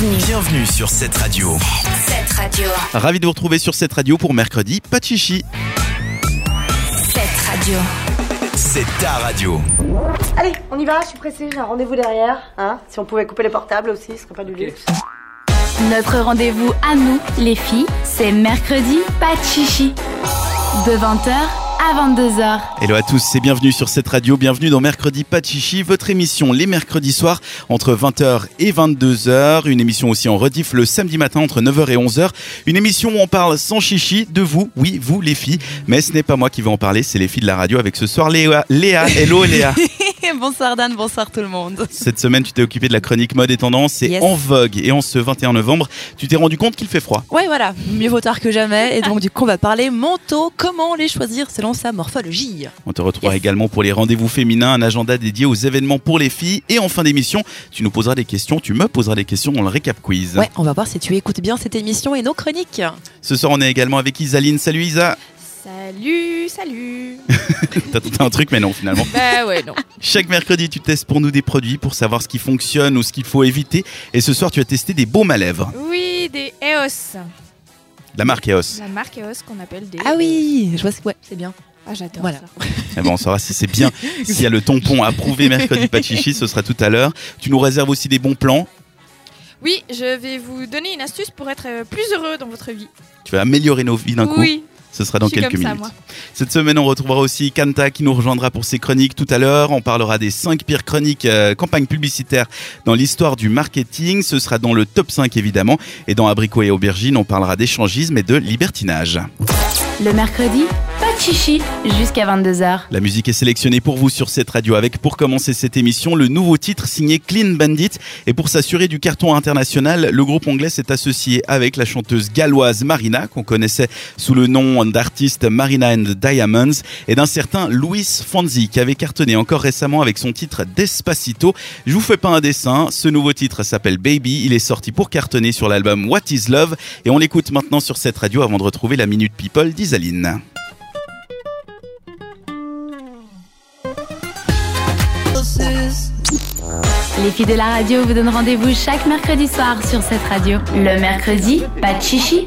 Bienvenue. Bienvenue sur cette radio. Cette radio. Ravi de vous retrouver sur cette radio pour mercredi, pas de chichi. Cette radio. C'est ta radio. Allez, on y va, je suis pressée, j'ai un rendez-vous derrière. Hein si on pouvait couper les portables aussi, ce serait pas du luxe. Notre rendez-vous à nous, les filles, c'est mercredi, pas de chichi. De 20h à 22h. Hello à tous et bienvenue sur cette radio, bienvenue dans Mercredi Pas de Chichi, votre émission les mercredis soirs entre 20h et 22h, une émission aussi en rediff le samedi matin entre 9h et 11h, une émission où on parle sans chichi de vous, oui vous les filles, mais ce n'est pas moi qui vais en parler, c'est les filles de la radio avec ce soir Léa, Léa, hello Léa. bonsoir Dan, bonsoir tout le monde. Cette semaine tu t'es occupé de la chronique mode et tendance et Yes. en vogue et en ce 21 novembre tu t'es rendu compte qu'il fait froid. Ouais voilà, mieux vaut tard que jamais. Et donc du coup on va parler manteaux, comment les choisir selon sa morphologie? On te retrouvera Yes. également pour les rendez-vous féminins, un agenda dédié aux événements pour les filles. Et en fin d'émission, tu nous poseras des questions, tu me poseras des questions dans le récap quiz. Ouais, on va voir si tu écoutes bien cette émission et nos chroniques. Ce soir, on est également avec Isaline. Salut Isa. Salut, salut. T'as tenté un truc, mais non, finalement. bah ouais, non. Chaque mercredi, tu testes pour nous des produits pour savoir ce qui fonctionne ou ce qu'il faut éviter. Et ce soir, tu as testé des baumes à lèvres. Oui, des EOS. La marque EOS. La marque EOS qu'on appelle des. Ah oui, je vois ce ouais, c'est bien. Ah, j'adore Voilà. ça. Eh ben, on saura si c'est bien. S'il y a le tampon approuvé mercredi pas de chichi, ce sera tout à l'heure. Tu nous réserves aussi des bons plans. Oui, je vais vous donner une astuce pour être euh, plus heureux dans votre vie. Tu vas améliorer nos vies d'un coup. Oui, Ce sera dans quelques comme ça, minutes. moi. Cette semaine, on retrouvera aussi Kanta qui nous rejoindra pour ses chroniques tout à l'heure. On parlera des 5 pires chroniques euh, campagnes publicitaires dans l'histoire du marketing. Ce sera dans le top 5 évidemment. Et dans Abricot et Aubergine, on parlera d'échangisme et de libertinage. Le mercredi, pas chichi jusqu'à 22h. La musique est sélectionnée pour vous sur cette radio avec, pour commencer cette émission, le nouveau titre signé Clean Bandit. Et pour s'assurer du carton international, le groupe anglais s'est associé avec la chanteuse galloise Marina, qu'on connaissait sous le nom d'artiste Marina and Diamonds, et d'un certain Luis Fonzi, qui avait cartonné encore récemment avec son titre Despacito. Je vous fais pas un dessin, ce nouveau titre s'appelle Baby, il est sorti pour cartonner sur l'album What is Love, et on l'écoute maintenant sur cette radio avant de retrouver la Minute People d'Isaline. Les filles de la radio vous donnent rendez-vous chaque mercredi soir sur cette radio. Le mercredi, pas de chichi.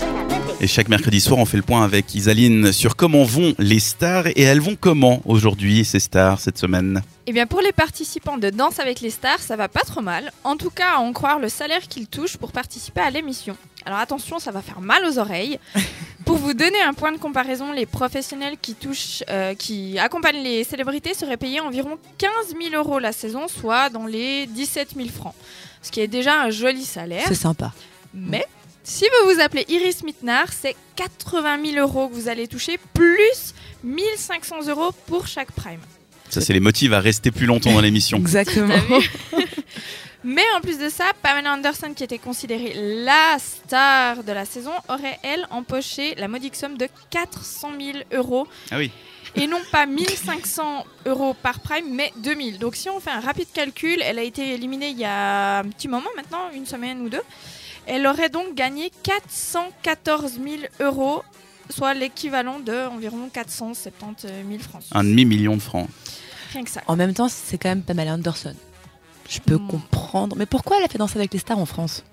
Et chaque mercredi soir, on fait le point avec Isaline sur comment vont les stars et elles vont comment aujourd'hui, ces stars, cette semaine? Eh bien, pour les participants de Danse avec les stars, ça va pas trop mal. En tout cas, à en croire le salaire qu'ils touchent pour participer à l'émission. Alors attention, ça va faire mal aux oreilles. Pour vous donner un point de comparaison, les professionnels qui touchent, euh, qui accompagnent les célébrités seraient payés environ 15 000 euros la saison, soit dans les 17 000 francs. Ce qui est déjà un joli salaire. C'est sympa. Mais si vous vous appelez Iris Mitnar, c'est 80 000 euros que vous allez toucher, plus 1500 euros pour chaque prime. Ça, c'est les motifs à rester plus longtemps dans l'émission. Exactement. Mais en plus de ça, Pamela Anderson, qui était considérée la star de la saison, aurait, elle, empoché la modique somme de 400 000 euros. Ah oui. Et non pas 1500 euros par prime, mais 2000. Donc si on fait un rapide calcul, elle a été éliminée il y a un petit moment maintenant, une semaine ou deux. Elle aurait donc gagné 414 000 euros, soit l'équivalent de environ 470 000 francs. Un demi-million de francs. Rien que ça. En même temps, c'est quand même Pamela Anderson. Je peux Mm. comprendre. Mais pourquoi elle a fait danser avec les stars en France?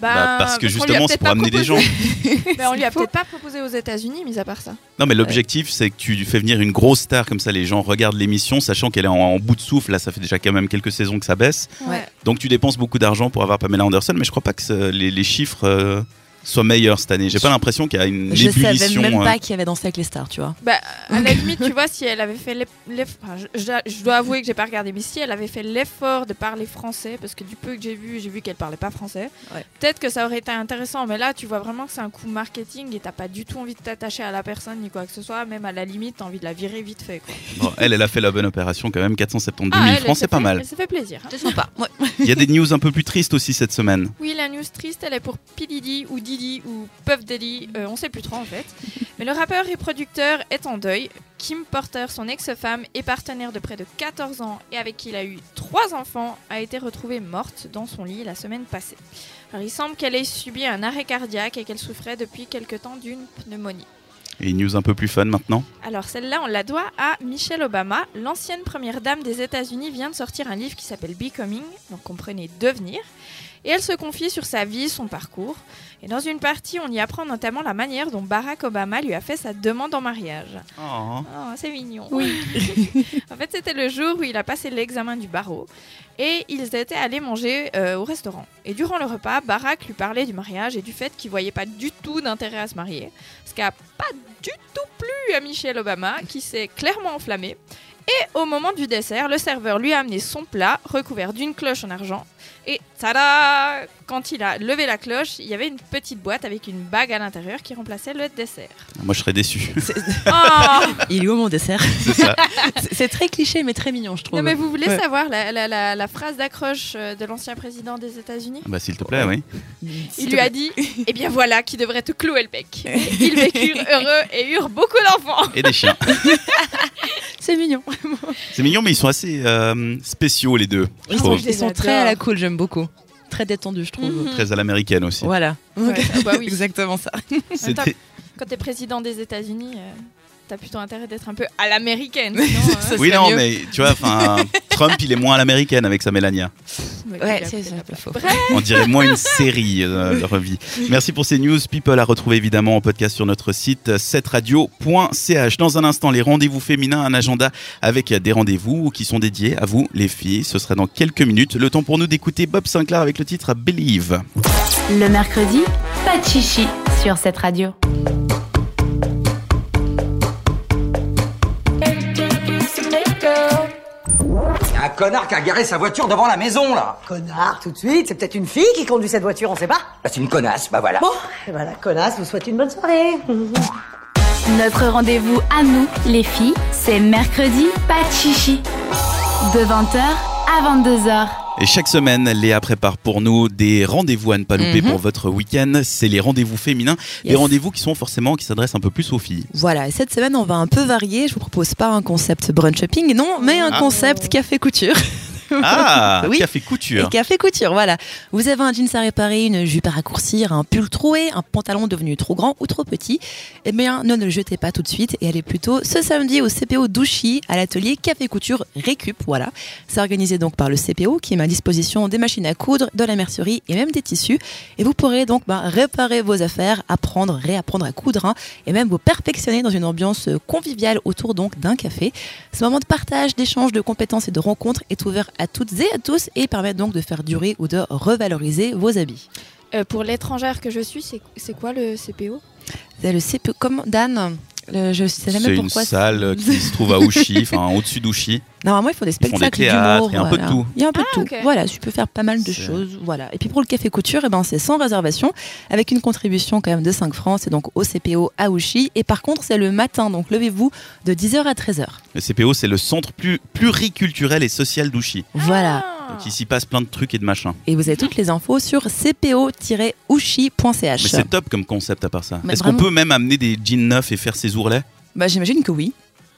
Bah, parce que justement, c'est pour amener des gens. Mais on lui a peut-être pas proposé aux États-Unis, mis à part ça. Non, mais l'objectif, c'est que tu fais venir une grosse star comme ça, les gens regardent l'émission, sachant qu'elle est en, en bout de souffle. Là, ça fait déjà quand même quelques saisons que ça baisse. Ouais. Donc, tu dépenses beaucoup d'argent pour avoir Pamela Anderson, mais je crois pas que les chiffres euh, soient meilleurs cette année. J'ai pas l'impression qu'il y a une Je savais ébullition. même euh, pas qui avait dansé avec les stars, tu vois. Bah, à la limite, tu vois, si elle avait fait l'eff- l'eff- enfin, je, je- je dois avouer que j'ai pas regardé, mais si elle avait fait l'effort de parler français, parce que du peu que j'ai vu, j'ai vu qu'elle parlait pas français, Ouais. peut-être que ça aurait été intéressant. Mais là, tu vois vraiment que c'est un coup marketing et t'as pas du tout envie de t'attacher à la personne ni quoi que ce soit. Même à la limite, t'as envie de la virer vite fait. Quoi. bon, elle, elle a fait la bonne opération quand même, 472 000 Ah, elle, francs, c'est pas mal. S'est fait plaisir. hein. C'est sympa. Ouais. Il y a des news un peu plus tristes aussi cette semaine. Oui, la news triste, elle est pour P. Diddy ou Diddy ou Puff Daddy, euh, on sait plus trop en fait. Mais le rappeur et producteur est en deuil. Kim Porter, son ex-femme et partenaire de près de 14 ans et avec qui il a eu trois enfants, a été retrouvée morte dans son lit la semaine passée. Alors, il semble qu'elle ait subi un arrêt cardiaque et qu'elle souffrait depuis quelque temps d'une pneumonie. Et une news un peu plus fun maintenant. Alors celle-là, on la doit à Michelle Obama. L'ancienne première dame des États-Unis vient de sortir un livre qui s'appelle Becoming, donc comprenez devenir. Et elle se confie sur sa vie, son parcours. Et dans une partie, on y apprend notamment la manière dont Barack Obama lui a fait sa demande en mariage. Oh. Oh, c'est mignon. Oui. en fait, c'était le jour où il a passé l'examen du barreau. Et ils étaient allés manger euh, au restaurant. Et durant le repas, Barack lui parlait du mariage et du fait qu'il voyait pas du tout d'intérêt à se marier. Ce qui a pas du tout plu à Michelle Obama, qui s'est clairement enflammée. Et au moment du dessert, le serveur lui a amené son plat recouvert d'une cloche en argent. Et tada Quand il a levé la cloche, il y avait une petite boîte avec une bague à l'intérieur qui remplaçait le dessert. Moi, je serais déçu. Oh Il est où mon dessert C'est ça. C'est- C'est très cliché, mais très mignon, je trouve. Non mais vous voulez Ouais. savoir la, la- la- la phrase d'accroche euh, de l'ancien président des États-Unis Ah Bah, s'il te plaît, oui. Il lui a dit Eh bien voilà qui devrait te clouer le bec. Ils vécurent heureux et eurent beaucoup d'enfants. Et des chiens. C'est mignon. C'est mignon, mais ils sont assez euh, spéciaux, les deux. Ils sont, ils sont très à la cool, j'aime beaucoup. Très détendus, je trouve. Très à l'américaine aussi. Voilà. Ouais, ah bah oui. Exactement ça. C'était- Quand t'es président des États-Unis, euh, t'as plutôt intérêt d'être un peu à l'américaine. euh, Ça Oui, non, mieux. mais tu vois, enfin, Trump, il est moins à l'américaine avec sa Mélania. ouais, c'est un peu place. faux. Bref, On dirait moins une série euh, leur vie. Merci pour ces news. People à retrouver évidemment en podcast sur notre site 7radio.ch. Dans un instant, les rendez-vous féminins, un agenda avec des rendez-vous qui sont dédiés à vous, les filles. Ce sera dans quelques minutes. Le temps pour nous d'écouter Bob Sinclair avec le titre Believe. Le mercredi, pas de chichi sur cette radio. Connard qui a garé sa voiture devant la maison, là. Connard, tout de suite. C'est peut-être une fille qui conduit cette voiture, on sait pas. Bah, c'est une connasse, bah voilà. Bon, et voilà, connasse, vous souhaite une bonne soirée. Notre rendez-vous à nous, les filles, c'est mercredi, pas de chichi. De 20h à 22h. Et chaque semaine, Léa prépare pour nous des rendez-vous à ne pas louper Mhm. pour votre week-end. C'est les rendez-vous féminins. Des Yes. rendez-vous qui sont forcément, qui s'adressent un peu plus aux filles. Voilà, et cette semaine, on va un peu varier. Je vous propose pas un concept brunch shopping, non, mais un Ah. concept café couture. Ah, Oui. café Et couture. café couture, voilà. Vous avez un jeans à réparer, une jupe à raccourcir, un pull troué, un pantalon devenu trop grand ou trop petit. Eh bien, ne le jetez pas tout de suite et allez plutôt ce samedi au CPO d'Ouchy à l'atelier Café Couture Récup, voilà. C'est organisé donc par le CPO qui met à disposition des machines à coudre, de la mercerie et même des tissus. Et vous pourrez donc bah, réparer vos affaires, apprendre, réapprendre à coudre hein, et même vous perfectionner dans une ambiance conviviale autour donc d'un café. Ce moment de partage, d'échange, de compétences et de rencontres est ouvert à toutes et à tous et permet donc de faire durer ou de revaloriser vos habits. euh, pour l'étrangère que je suis, c'est c'est quoi le CPO C'est le CPO, comme Dan, le- je sais C'est même une pourquoi. salle qui se trouve à Ouchy, enfin au-dessus d'Ouchy. Normalement, ils font des spectacles d'humour. il y a un peu de tout. Il y a un peu Ah, de tout. ok. Voilà, tu peux faire pas mal de C'est- choses. Voilà. Et puis pour le café couture, eh ben, c'est sans réservation, avec une contribution quand même de 5 francs. C'est donc au CPO à Ouchy. Et par contre, c'est le matin, donc levez-vous de 10h à 13h. Le CPO, c'est le centre plus, pluriculturel et social d'Ouchy. Voilà. Donc ici passe plein de trucs et de machins. Et vous avez toutes les infos sur cpo-ouchy.ch. Mais c'est top comme concept à part ça. Est-ce qu'on peut même amener des jeans neufs et faire ses ourlets? Bah, J'imagine que oui.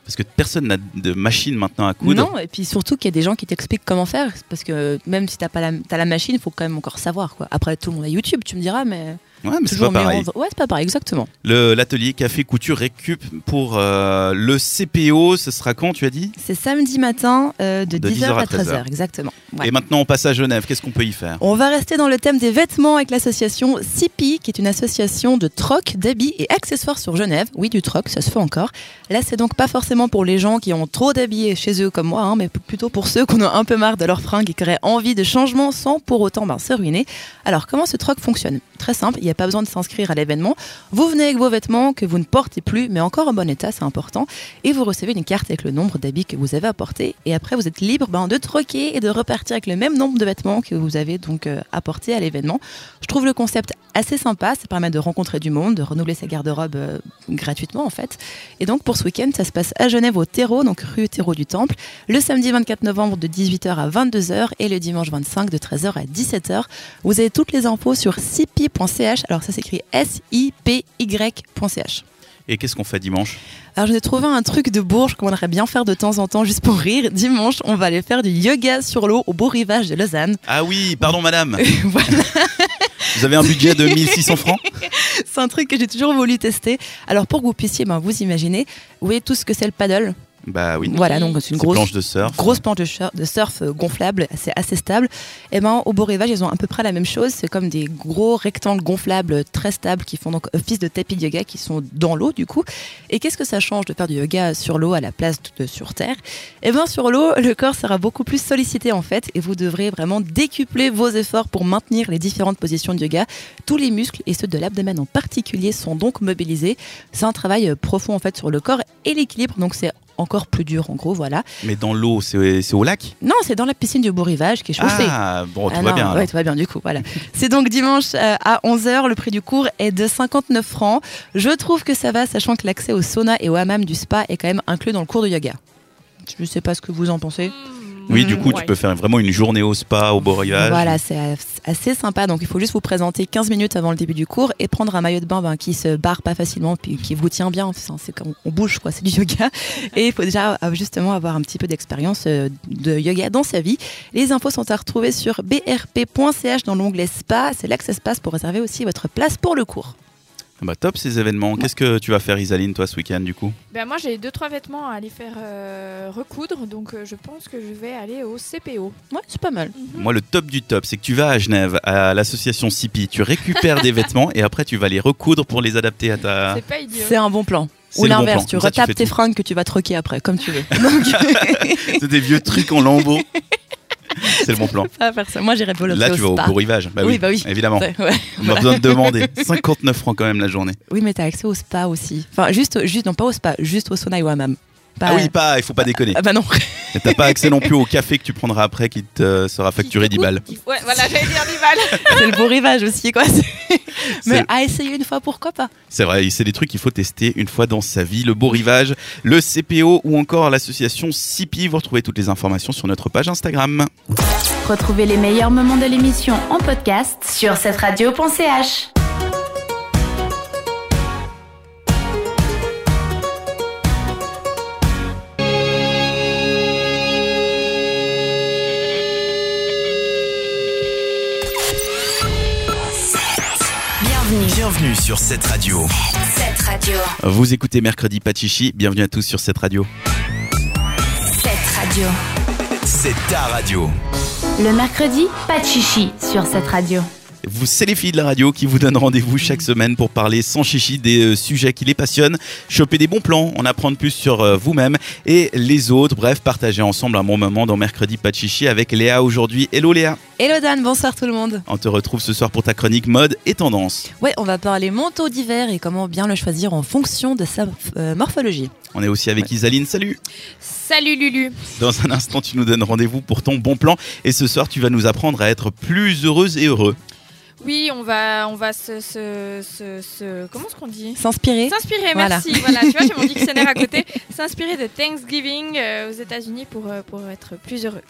Parce que personne n'a de machine maintenant à coudre. Non, et puis surtout qu'il y a des gens qui t'expliquent comment faire, parce que même si t'as pas la, t'as la machine, il faut quand même encore savoir. Quoi. Après, tout le monde a YouTube, tu me diras, mais Ouais, mais c'est pas pareil. en- Ouais, c'est pas pareil, exactement. Le- L'atelier café couture récup pour euh, le CPO, ce sera quand tu as dit? C'est samedi matin euh, de, De 10h à 13h. 13h, exactement. Ouais. Et maintenant on passe à Genève, qu'est-ce qu'on peut y faire? On va rester dans le thème des vêtements avec l'association CIPI, qui est une association de troc, d'habits et accessoires sur Genève. Oui, du troc, ça se fait encore. Là, c'est donc pas forcément pour les gens qui ont trop d'habits chez eux comme moi, hein, mais plutôt pour ceux qui en ont un peu marre de leurs fringues et qui auraient envie de changement sans pour autant ben, se ruiner. Alors, comment ce troc fonctionne? Très simple, il n'y a pas besoin de s'inscrire à l'événement. Vous venez avec vos vêtements que vous ne portez plus, mais encore en bon état, c'est important, et vous recevez une carte avec le nombre d'habits que vous avez apportés. Et après, vous êtes libre ben, de troquer et de repartir avec le même nombre de vêtements que vous avez donc euh, apportés à l'événement. Je trouve le concept assez sympa, ça permet de rencontrer du monde, de renouveler sa garde-robe euh, gratuitement en fait. Et donc pour ce week-end, ça se passe à Genève au Terreau, donc rue Terreau du Temple, le samedi 24 novembre de 18h à 22h et le dimanche 25 de 13h à 17h. Vous avez toutes les infos sur sipi.ch, alors ça s'écrit S-I-P-Y.ch. Et qu'est-ce qu'on fait dimanche? Alors je ai trouvé un truc de Bourges qu'on aimerait bien faire de temps en temps juste pour rire. Dimanche, on va aller faire du yoga sur l'eau au beau rivage de Lausanne. Ah oui, pardon madame, voilà. vous avez un budget de 1600 francs? C'est un truc que j'ai toujours voulu tester. Alors pour que vous puissiez ben, vous imaginer, vous voyez tout ce que c'est le paddle? Bah oui. Voilà, donc c'est une grosse planches de surf. grosse planche de, sur- de surf euh, gonflable, c'est assez stable. Et ben au beau rivage, ils ont à peu près la même chose. C'est comme des gros rectangles gonflables très stables qui font donc office de tapis de yoga qui sont dans l'eau du coup. Et qu'est-ce que ça change de faire du yoga sur l'eau à la place de sur terre? Et ben sur l'eau, le corps sera beaucoup plus sollicité en fait, et vous devrez vraiment décupler vos efforts pour maintenir les différentes positions de yoga. Tous les muscles et ceux de l'abdomen en particulier sont donc mobilisés. C'est un travail euh, profond en fait sur le corps et l'équilibre, donc c'est encore plus dur en gros, voilà. Mais dans l'eau, c'est au lac? Non, c'est dans la piscine du Beau Rivage qui est chauffée. Ah, bon, tout Ah va bien. alors. Ouais, tout va bien du coup, voilà. c'est donc dimanche euh, à 11h, le prix du cours est de 59 francs. Je trouve que ça va, sachant que l'accès au sauna et au hammam du spa est quand même inclus dans le cours de yoga. Je sais pas ce que vous en pensez. Oui, du coup, Ouais. tu peux faire vraiment une journée au spa, au rivage. Voilà, c'est as- assez sympa. Donc, il faut juste vous présenter 15 minutes avant le début du cours et prendre un maillot de bain ben, qui se barre pas facilement puis qui vous tient bien. Enfin, on bouge, quoi. C'est du yoga. Et il faut déjà euh, justement avoir un petit peu d'expérience euh, de yoga dans sa vie. Les infos sont à retrouver sur brp.ch dans l'onglet spa. C'est là que ça se passe pour réserver aussi votre place pour le cours. Ah Bah top ces événements. Qu'est-ce que tu vas faire Isaline toi ce week-end du coup? Ben moi j'ai deux trois vêtements à aller faire euh, recoudre, donc euh, je pense que je vais aller au CPO. Ouais, c'est pas mal. Moi le top du top c'est que tu vas à Genève à l'association CIPI, tu récupères des vêtements et après tu vas les recoudre pour les adapter à ta... C'est pas idiot. C'est un bon plan. Ou bon l'inverse, tu retapes tes tout. fringues que tu vas troquer après, comme tu veux. Donc, C'est des vieux trucs en lambeaux. c'est le bon plan. pas faire ça. Moi, j'irais volontiers Là tu au vas au beau rivage. Bah oui, Oui, bah oui. évidemment. Ouais. On a besoin de demander. 59 francs quand même la journée. Oui, mais t'as accès au spa aussi. Enfin, juste, juste, non pas au spa, juste au sauna et au hammam. Pas- Ah oui, pas, il faut pas déconner. Ah bah non. Et T'as pas accès non plus au café que tu prendras après qui te sera facturé 10 balles. Ouais, voilà, j'allais dire 10 balles. c'est le beau rivage aussi, quoi. C'est- Mais à essayer une fois, pourquoi pas? C'est vrai, c'est des trucs qu'il faut tester une fois dans sa vie. Le beau rivage, le CPO ou encore l'association CIPI. Vous retrouvez toutes les informations sur notre page Instagram. Retrouvez les meilleurs moments de l'émission en podcast sur cette radio.ch. Bienvenue. Sur cette radio. Cette radio. Vous écoutez Mercredi Pachichi. Bienvenue à tous sur cette radio. Cette radio. C'est ta radio. Le mercredi, pas de chichi sur cette radio. Vous, c'est les filles de la radio qui vous donnent rendez-vous chaque semaine pour parler sans chichi des euh, sujets qui les passionnent, choper des bons plans, en apprendre plus sur euh, vous-même et les autres. Bref, partager ensemble un bon moment dans Mercredi Pas de Chichi avec Léa aujourd'hui. Hello Léa. Hello Dan, bonsoir tout le monde. On te retrouve ce soir pour ta chronique mode et tendance. Ouais, on va parler manteau d'hiver et comment bien le choisir en fonction de sa euh, morphologie. On est aussi avec Isaline. Salut. Salut Lulu. Dans un instant, tu nous donnes rendez-vous pour ton bon plan. Et ce soir, tu vas nous apprendre à être plus heureuse et heureux. Oui, on va, on va se, se, se, se- comment est-ce qu'on dit S'inspirer S'inspirer, Voilà. merci. Voilà, tu vois, j'ai mon dictionnaire à côté. S'inspirer de Thanksgiving euh, aux États-Unis pour, euh, pour être plus heureux.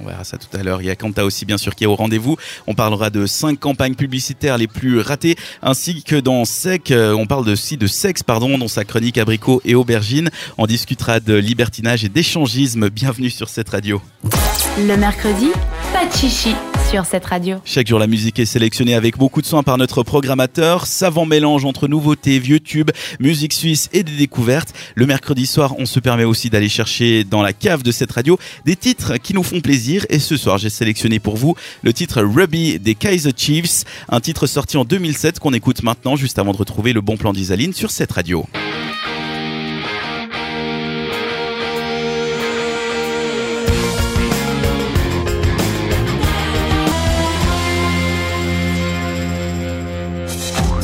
On verra ça tout à l'heure. Il y a Kanta aussi, bien sûr, qui est au rendez-vous. On parlera de cinq campagnes publicitaires les plus ratées, ainsi que dans Sec, euh, on parle aussi de sexe, pardon, dans sa chronique abricot et aubergine. On discutera de libertinage et d'échangisme. Bienvenue sur cette radio. Le mercredi, pas de chichi Chaque jour, la musique est sélectionnée avec beaucoup de soin par notre programmateur. Savant mélange entre nouveautés, vieux tubes, musique suisse et des découvertes. Le mercredi soir, on se permet aussi d'aller chercher dans la cave de cette radio des titres qui nous font plaisir. Et ce soir, j'ai sélectionné pour vous le titre Ruby des Kaiser Chiefs, un titre sorti en 2007 qu'on écoute maintenant juste avant de retrouver le bon plan d'Isaline sur cette radio.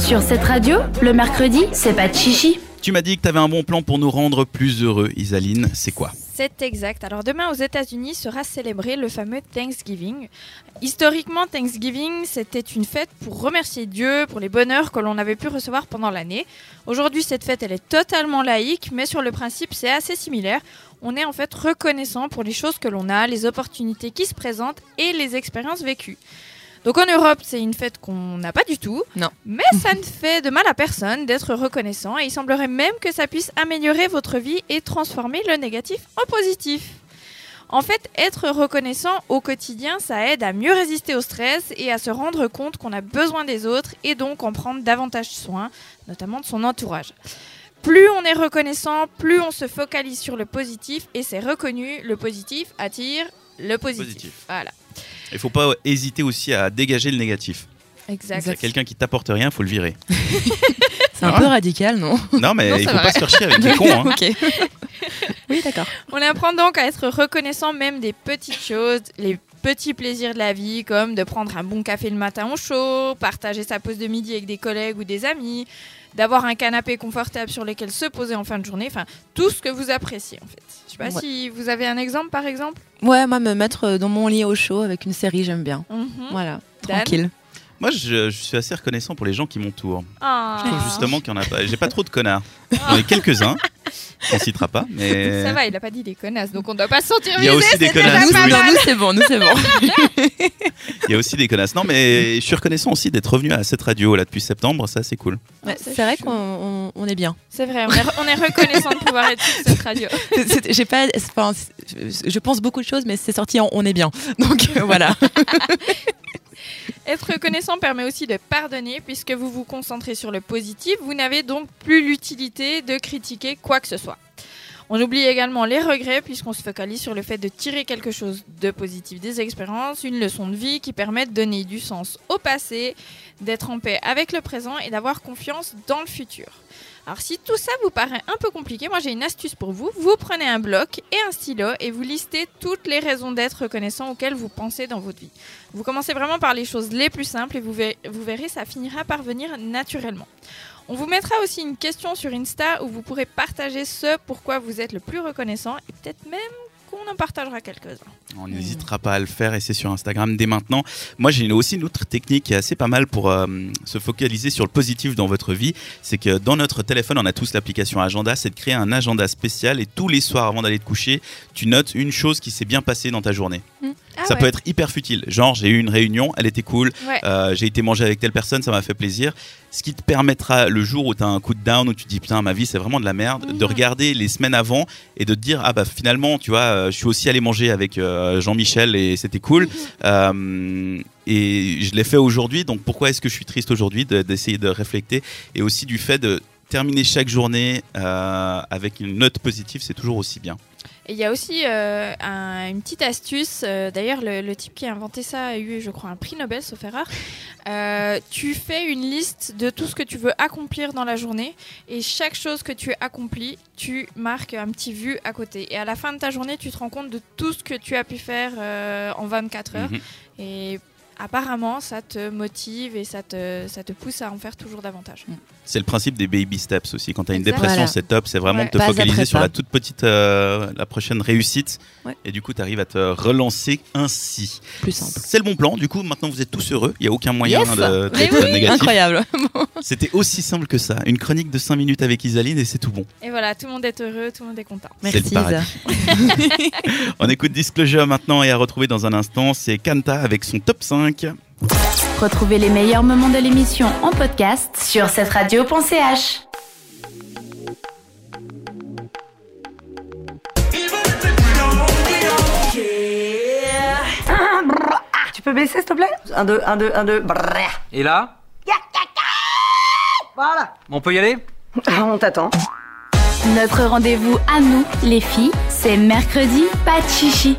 Sur cette radio, le mercredi, c'est pas de chichi. Tu m'as dit que tu avais un bon plan pour nous rendre plus heureux, Isaline. C'est quoi? C'est exact. Alors demain aux États-Unis sera célébré le fameux Thanksgiving. Historiquement, Thanksgiving, c'était une fête pour remercier Dieu pour les bonheurs que l'on avait pu recevoir pendant l'année. Aujourd'hui, cette fête, elle est totalement laïque, mais sur le principe, c'est assez similaire. On est en fait reconnaissant pour les choses que l'on a, les opportunités qui se présentent et les expériences vécues. Donc en Europe, c'est une fête qu'on n'a pas du tout. Non. Mais ça ne fait de mal à personne d'être reconnaissant et il semblerait même que ça puisse améliorer votre vie et transformer le négatif en positif. En fait, être reconnaissant au quotidien, ça aide à mieux résister au stress et à se rendre compte qu'on a besoin des autres et donc en prendre davantage soin, notamment de son entourage. Plus on est reconnaissant, plus on se focalise sur le positif et c'est reconnu, le positif attire le positif. Positif. Voilà. Il faut pas hésiter aussi à dégager le négatif. Exact. C'est quelqu'un qui t'apporte rien, faut le virer. C'est un Ah. peu radical, non Non, mais Non, il faut vrai. pas se faire chier avec des cons. Hein. Oui, d'accord. On apprend donc à être reconnaissant même des petites choses, les petits plaisirs de la vie, comme de prendre un bon café le matin au chaud, partager sa pause de midi avec des collègues ou des amis, d'avoir un canapé confortable sur lequel se poser en fin de journée, enfin tout ce que vous appréciez en fait. Je sais pas Ouais. si vous avez un exemple par exemple? Ouais, moi, me mettre dans mon lit au chaud avec une série, j'aime bien. Mhm. Voilà, Dan? Tranquille. Moi, je, je suis assez reconnaissant pour les gens qui m'entourent. Ah. Je trouve justement qu'il y en a pas. J'ai pas trop de connards. J'en ai quelques-uns. On citera pas, mais. Ça va, il a pas dit des connasses, donc on doit pas se sentir Il y a visé, aussi des connasses, Nous, oui. non, nous, c'est bon, nous, c'est bon. Il y a aussi des connasses. Non, mais je suis reconnaissant aussi d'être revenu à cette radio là depuis septembre. Ça, c'est cool. Ouais, c'est vrai qu'on on- on est bien. C'est vrai, on est, on est reconnaissant de pouvoir être sur cette radio. J'ai pas, je pense beaucoup de choses, mais c'est sorti en on est bien. Donc euh, voilà. Être reconnaissant permet aussi de pardonner puisque vous vous concentrez sur le positif. Vous n'avez donc plus l'utilité de critiquer quoi que ce soit. On oublie également les regrets puisqu'on se focalise sur le fait de tirer quelque chose de positif des expériences, une leçon de vie qui permet de donner du sens au passé, d'être en paix avec le présent et d'avoir confiance dans le futur. Alors si tout ça vous paraît un peu compliqué, moi j'ai une astuce pour vous. Vous prenez un bloc et un stylo et vous listez toutes les raisons d'être reconnaissant auxquelles vous pensez dans votre vie. Vous commencez vraiment par les choses les plus simples et vous verrez, ça finira par venir naturellement. On vous mettra aussi une question sur Insta où vous pourrez partager ce pourquoi vous êtes le plus reconnaissant et peut-être même qu'on en partagera quelques-uns. On n'hésitera pas à le faire et c'est sur Instagram dès maintenant. Moi, j'ai aussi une autre technique qui est assez pas mal pour euh, se focaliser sur le positif dans votre vie. C'est que dans notre téléphone, on a tous l'application Agenda. C'est de créer un agenda spécial et tous les soirs avant d'aller te coucher, tu notes une chose qui s'est bien passée dans ta journée. Ah ça ouais. peut être hyper futile. Genre, j'ai eu une réunion, elle était cool. Ouais. Euh, j'ai été manger avec telle personne, ça m'a fait plaisir. Ce qui te permettra le jour où tu as un coup de down, où tu te dis putain, ma vie c'est vraiment de la merde, de regarder les semaines avant et de te dire ah bah finalement, tu vois, euh, je suis aussi allé manger avec euh, Jean-Michel et c'était cool. Euh, et je l'ai fait aujourd'hui, donc pourquoi est-ce que je suis triste aujourd'hui de- D'essayer de réfléchir et aussi du fait de terminer chaque journée euh, avec une note positive, c'est toujours aussi bien. Et il y a aussi euh, un- une petite astuce. euh, D'ailleurs, le, le type qui a inventé ça a eu, je crois, un prix Nobel, sauf erreur. Euh, tu fais une liste de tout ce que tu veux accomplir dans la journée. Et chaque chose que tu accomplis, tu marques un petit vu à côté. Et à la fin de ta journée, tu te rends compte de tout ce que tu as pu faire en 24 heures. Mhm. Et apparemment, ça te motive et ça te, ça te pousse à en faire toujours davantage. C'est le principe des baby steps aussi. Quand tu as une dépression, Voilà. c'est top. C'est vraiment Ouais. de te Pas focaliser sur pas. la toute petite, euh, la prochaine réussite. Ouais. Et du coup, tu arrives à te relancer ainsi. Plus simple. C'est le bon plan. Du coup, maintenant, vous êtes tous heureux. Il n'y a aucun moyen Yes. de- Mais d'être oui. négatif. Incroyable. C'était aussi simple que ça. Une chronique de 5 minutes avec Isaline et c'est tout bon. Et voilà, tout le monde est heureux, tout le monde est content. C'est Merci le paradis. Isa. On écoute Disclosure maintenant et à retrouver dans un instant. C'est Kanta avec son top 5. Retrouvez les meilleurs moments de l'émission en podcast Sur cette radio.ch. Tu peux baisser, s'il te plaît? Un, deux, un, deux, un, deux. brrr. Et là? Voilà. On peut y aller? On t'attend. Notre rendez-vous à nous, les filles, c'est mercredi, pas de chichi.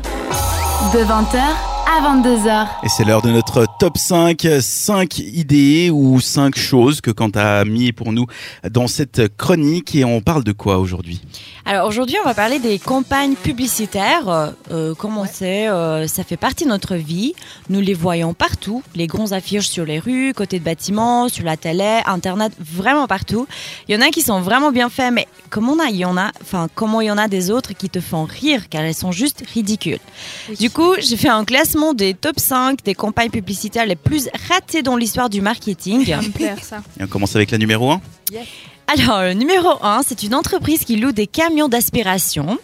De 20h à 22h. Et c'est l'heure de notre top 5. 5 idées ou 5 choses que Kanta a mis pour nous dans cette chronique. Et on parle de quoi aujourd'hui? Alors aujourd'hui, on va parler des campagnes publicitaires. Euh, comme on sait, euh, ça fait partie de notre vie. Nous les voyons partout. Les grands affiches sur les rues, côté de bâtiments, sur la télé, internet, vraiment partout. Il y en a qui sont vraiment bien faits, mais comment on a, il y en a, enfin comment il y en a des autres qui te font rire car elles sont juste ridicules. Du coup, j'ai fait un classement des top 5 des campagnes publicitaires les plus ratées dans l'histoire du marketing. Ça me plaire, ça. Et on commence avec la numéro 1 Alors, le numéro 1, c'est une entreprise qui loue des camions d'aspiration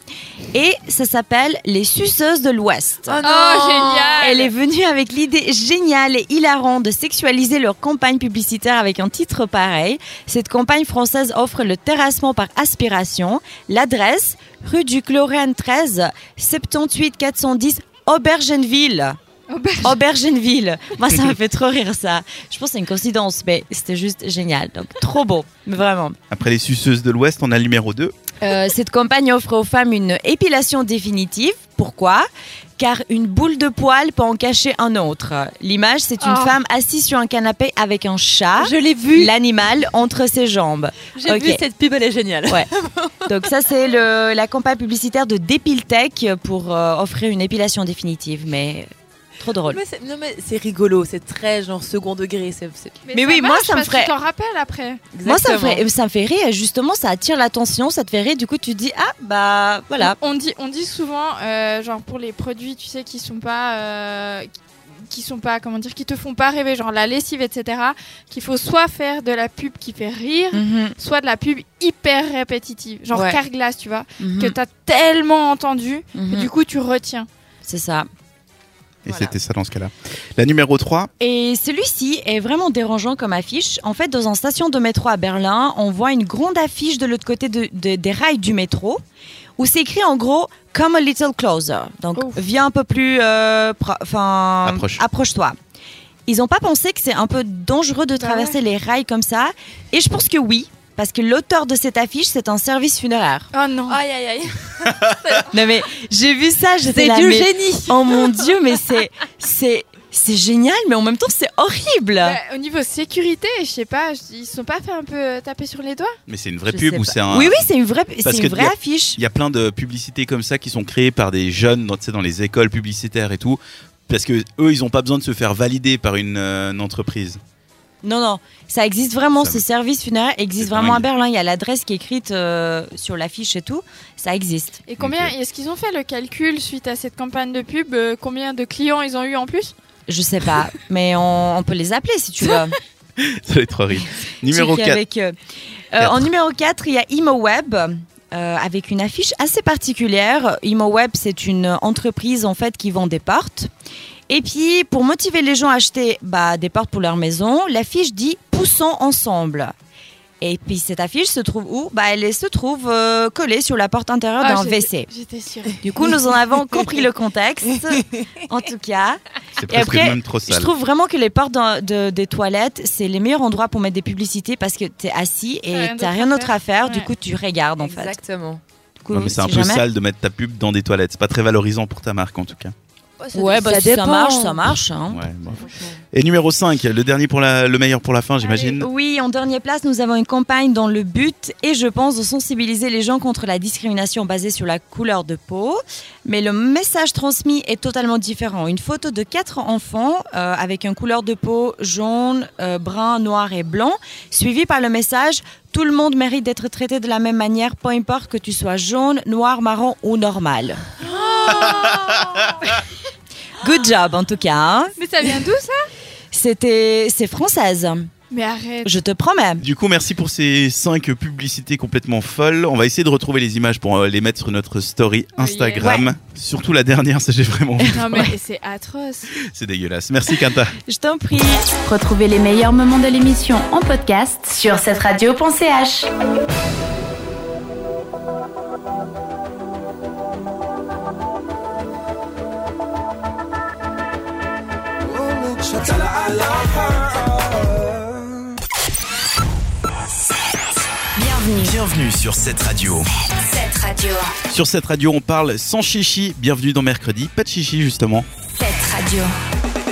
et ça s'appelle les Suceuses de l'Ouest. Oh, génial Elle est venue avec l'idée géniale et hilarante de sexualiser leur campagne publicitaire avec un titre pareil. Cette campagne française offre le terrassement par aspiration. L'adresse, rue du Chlorène 13, 78 410 Aubergenville. Auberge- Aubergenville. Moi, ça me fait trop rire ça. Je pense que c'est une coïncidence, mais c'était juste génial. Donc, trop beau, mais vraiment. Après les suceuses de l'Ouest, on a le numéro 2. Euh, cette campagne offre aux femmes une épilation définitive. Pourquoi? Car une boule de poil peut en cacher un autre. L'image, c'est une Oh. femme assise sur un canapé avec un chat, Je l'ai vu. l'animal entre ses jambes. J'ai vu cette pub, elle est géniale. Ouais. Donc ça, c'est la campagne publicitaire de Depiltech pour euh, offrir une épilation définitive. Mais trop drôle. Mais c'est, non mais c'est rigolo, c'est très genre second degré. C'est, Mais oui, moi, ça me ferait- Tu t'en rappelles après. Moi, ça me, fait, ça me fait rire. Justement, ça attire l'attention, ça te fait rire. Du coup, tu te dis, ah, bah voilà. On dit, on dit souvent, euh, genre pour les produits, tu sais, qui sont pas, euh, qui sont pas, comment dire, qui te font pas rêver, genre la lessive, etc. Qu'il faut soit faire de la pub qui fait rire, Mhm, soit de la pub hyper répétitive, genre Ouais. Carglass, tu vois, mhm, que t'as tellement entendu que mhm. du coup tu retiens. C'est ça. Et Voilà. c'était ça dans ce cas-là. La numéro 3, Et celui-ci est vraiment dérangeant comme affiche. En fait, dans une station de métro à Berlin, on voit une grande affiche de l'autre côté de- de- des rails du métro où c'est écrit en gros Come a little closer. Donc, Ouf. viens un peu plus. euh, pro- Enfin, Approche. approche-toi. Ils n'ont pas pensé que c'est un peu dangereux de Bah traverser les rails comme ça. Et je pense que oui. Parce que l'auteur de cette affiche, c'est un service funéraire. Oh non. Aïe aïe aïe. Non mais j'ai vu ça, j'étais C'est là. du mais- génie. Oh mon dieu, mais c'est c'est c'est génial, mais en même temps c'est horrible. Bah, au niveau sécurité, je sais pas, ils se sont pas fait un peu euh, taper sur les doigts? Mais c'est une vraie Je pub ou c'est un. Oui, oui, c'est une vraie, Parce c'est que une vraie a- affiche. Il y a plein de publicités comme ça qui sont créées par des jeunes dans, tu sais, dans les écoles publicitaires et tout. Parce que eux, ils n'ont pas besoin de se faire valider par une, euh, une entreprise. Non, non, ça existe vraiment. Ça- Ce service funéraire existe C'est vraiment à. Berlin. Il y a l'adresse qui est écrite euh, sur l'affiche et tout. Ça existe. Et combien Ok. est-ce qu'ils ont fait le calcul suite à cette campagne de pub euh, Combien de clients ils ont eu en plus? Je sais pas, mais on, on peut les appeler si tu veux. Ça va être horrible. Numéro Checker 4. avec eux. Euh, Quatre. en numéro 4, il y a ImoWeb. euh, avec une affiche assez particulière. ImoWeb, c'est une entreprise en fait qui vend des portes. Et puis, pour motiver les gens à acheter bah, des portes pour leur maison, l'affiche dit Poussons ensemble. Et puis, cette affiche se trouve où? Bah, Elle se trouve euh, collée sur la porte intérieure Ah, d'un WC. J'étais sûre. Du coup, nous en avons compris le contexte, en tout cas. C'est Et après, même trop Je sale. trouve vraiment que les portes de- des toilettes, c'est les meilleurs endroits pour mettre des publicités parce que tu es assis et t'as d'autre rien d'autre à faire. Du Ouais. coup, tu regardes en fait. Exactement. Du coup, Non, mais c'est un peu jamais- sale de mettre ta pub dans des toilettes. C'est pas très valorisant pour ta marque en tout cas. Ouais, bah, si ça marche, ça marche. hein. Ouais, bon. Et numéro 5, le dernier pour la, le meilleur pour la fin, j'imagine. Oui, en dernière place, nous avons une campagne dans le but, et je pense, de sensibiliser les gens contre la discrimination basée sur la couleur de peau. Mais le message transmis est totalement différent. Une photo de quatre enfants euh, avec une couleur de peau jaune, euh, brun, noir et blanc, suivi par le message Tout le monde mérite d'être traité de la même manière, peu importe que tu sois jaune, noir, marron ou normal. Good job en tout cas. hein. Mais ça vient d'où ça? C'était, c'est française. Mais arrête. Je te promets. Du coup, merci pour ces 5 publicités complètement folles. On va essayer de retrouver les images pour euh, les mettre sur notre story Instagram. Surtout la dernière, ça j'ai vraiment Non mais c'est atroce. C'est dégueulasse. Merci Quinta. Je t'en prie. Retrouvez les meilleurs moments de l'émission en podcast sur cette radio.ch. Bienvenue. Bienvenue sur cette radio. Cette radio. Sur cette radio, on parle sans chichi. Bienvenue dans mercredi. Pas de chichi justement. Cette radio.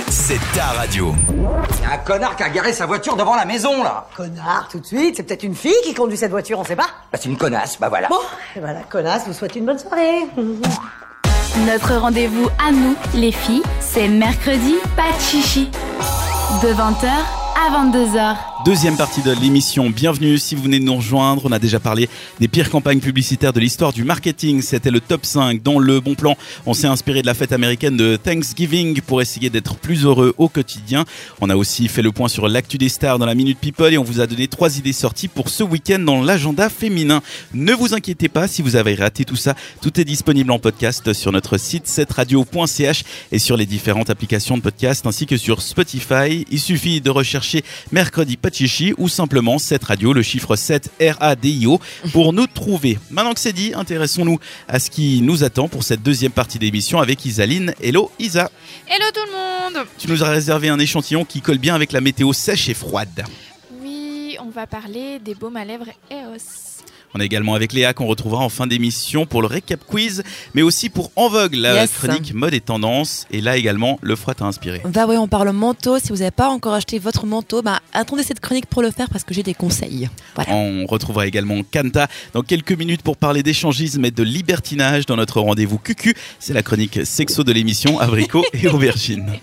C'est ta radio. Il y a un connard qui a garé sa voiture devant la maison, là. Connard, tout de suite. C'est peut-être une fille qui conduit cette voiture, on sait pas. Bah, c'est une connasse, bah voilà. Bon, et voilà, connasse, vous souhaite une bonne soirée. Notre rendez-vous à nous, les filles, c'est mercredi, pas de chichi. De 20h à 22h. Deuxième partie de l'émission, bienvenue si vous venez de nous rejoindre. On a déjà parlé des pires campagnes publicitaires de l'histoire du marketing. C'était le top 5. Dans le bon plan, on s'est inspiré de la fête américaine de Thanksgiving pour essayer d'être plus heureux au quotidien. On a aussi fait le point sur l'actu des stars dans la Minute People et on vous a donné trois idées sorties pour ce week-end dans l'agenda féminin. Ne vous inquiétez pas si vous avez raté tout ça. Tout est disponible en podcast sur notre site setradio.ch et sur les différentes applications de podcast ainsi que sur Spotify. Il suffit de rechercher Mercredi Pachichi ou simplement 7 radio, le chiffre 7 R-A-D-I-O pour nous trouver. Maintenant que c'est dit, intéressons-nous à ce qui nous attend pour cette deuxième partie d'émission avec Isaline. Hello Isa. Hello tout le monde Tu nous as réservé un échantillon qui colle bien avec la météo sèche et froide. Oui, on va parler des baumes à lèvres EOS. On est également avec Léa qu'on retrouvera en fin d'émission pour le récap quiz, mais aussi pour En Vogue, la Yes. chronique mode et tendance. Et là également, le froid t'a inspiré. Bah oui, on parle manteau. Si vous n'avez pas encore acheté votre manteau, bah attendez cette chronique pour le faire parce que j'ai des conseils. Voilà. On retrouvera également Kanta dans quelques minutes pour parler d'échangisme et de libertinage dans notre rendez-vous QQ. C'est la chronique sexo de l'émission Abricot et Aubergine.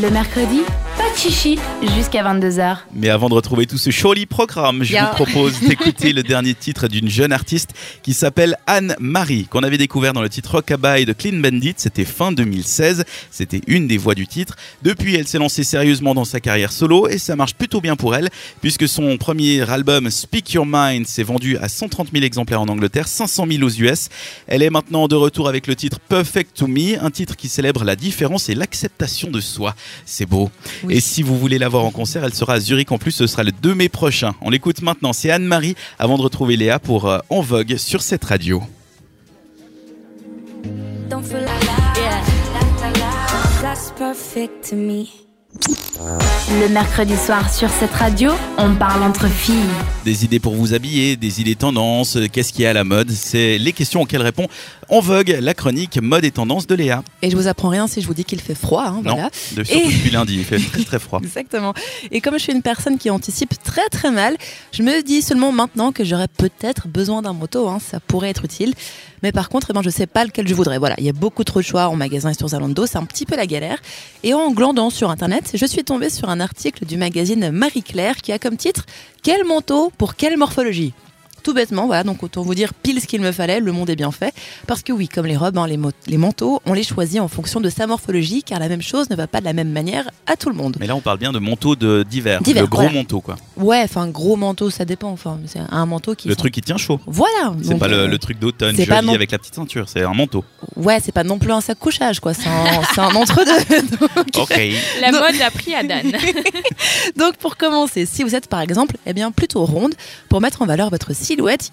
Le mercredi, pas de chichi jusqu'à 22h. Mais avant de retrouver tout ce joli programme, je vous propose d'écouter le dernier titre d'une jeune artiste qui s'appelle Anne-Marie, qu'on avait découvert dans le titre Rockabye de Clean Bandit. C'était fin 2016. C'était une des voix du titre. Depuis, elle s'est lancée sérieusement dans sa carrière solo et ça marche plutôt bien pour elle, puisque son premier album Speak Your Mind s'est vendu à 130 000 exemplaires en Angleterre, 500 000 aux US. Elle est maintenant de retour avec le titre Perfect to Me, un titre qui célèbre la différence et l'acceptation de soi. C'est beau. Oui. Et si vous voulez la voir en concert, elle sera à Zurich en plus, ce sera le 2 mai prochain. On l'écoute maintenant, c'est Anne-Marie avant de retrouver Léa pour euh, En Vogue sur cette radio. Le mercredi soir sur cette radio, on parle entre filles. Des idées pour vous habiller, des idées tendances, euh, qu'est-ce qui est à la mode? C'est les questions auxquelles répond En Vogue, la chronique mode et tendance de Léa. Et je vous apprends rien si je vous dis qu'il fait froid. hein, Non, voilà. de, surtout Et- depuis lundi, il fait très très froid. Exactement. Et comme je suis une personne qui anticipe très très mal, je me dis seulement maintenant que j'aurais peut-être besoin d'un moto. hein, ça pourrait être utile. Mais par contre, eh ben, je sais pas lequel je voudrais. Voilà, il y a beaucoup trop de choix en magasin et sur Zalando. C'est un petit peu la galère. Et en glandant sur Internet, je suis tombée sur un article du magazine Marie-Claire qui a comme titre Quel manteau pour quelle morphologie? Tout bêtement, voilà, donc autant vous dire pile ce qu'il me fallait, le monde est bien fait. Parce que oui, comme les robes, hein, les, manteaux, on les choisit en fonction de sa morphologie, car la même chose ne va pas de la même manière à tout le monde. Mais là, on parle bien de manteau de d'hiver, D'hiver, le gros voilà. manteau quoi. Ouais, enfin, gros manteau, ça dépend. Enfin, c'est un manteau qui. Le truc qui tient chaud. Voilà. C'est pas le, euh, le truc d'automne c'est pas joli non- avec la petite ceinture, c'est un manteau. Ouais, c'est pas non plus un sac couchage, quoi. C'est un, c'est un entre-deux. Donc, Ok. La mode a pris à Dan. donc, pour commencer, si vous êtes par exemple, eh bien, plutôt ronde, pour mettre en valeur votre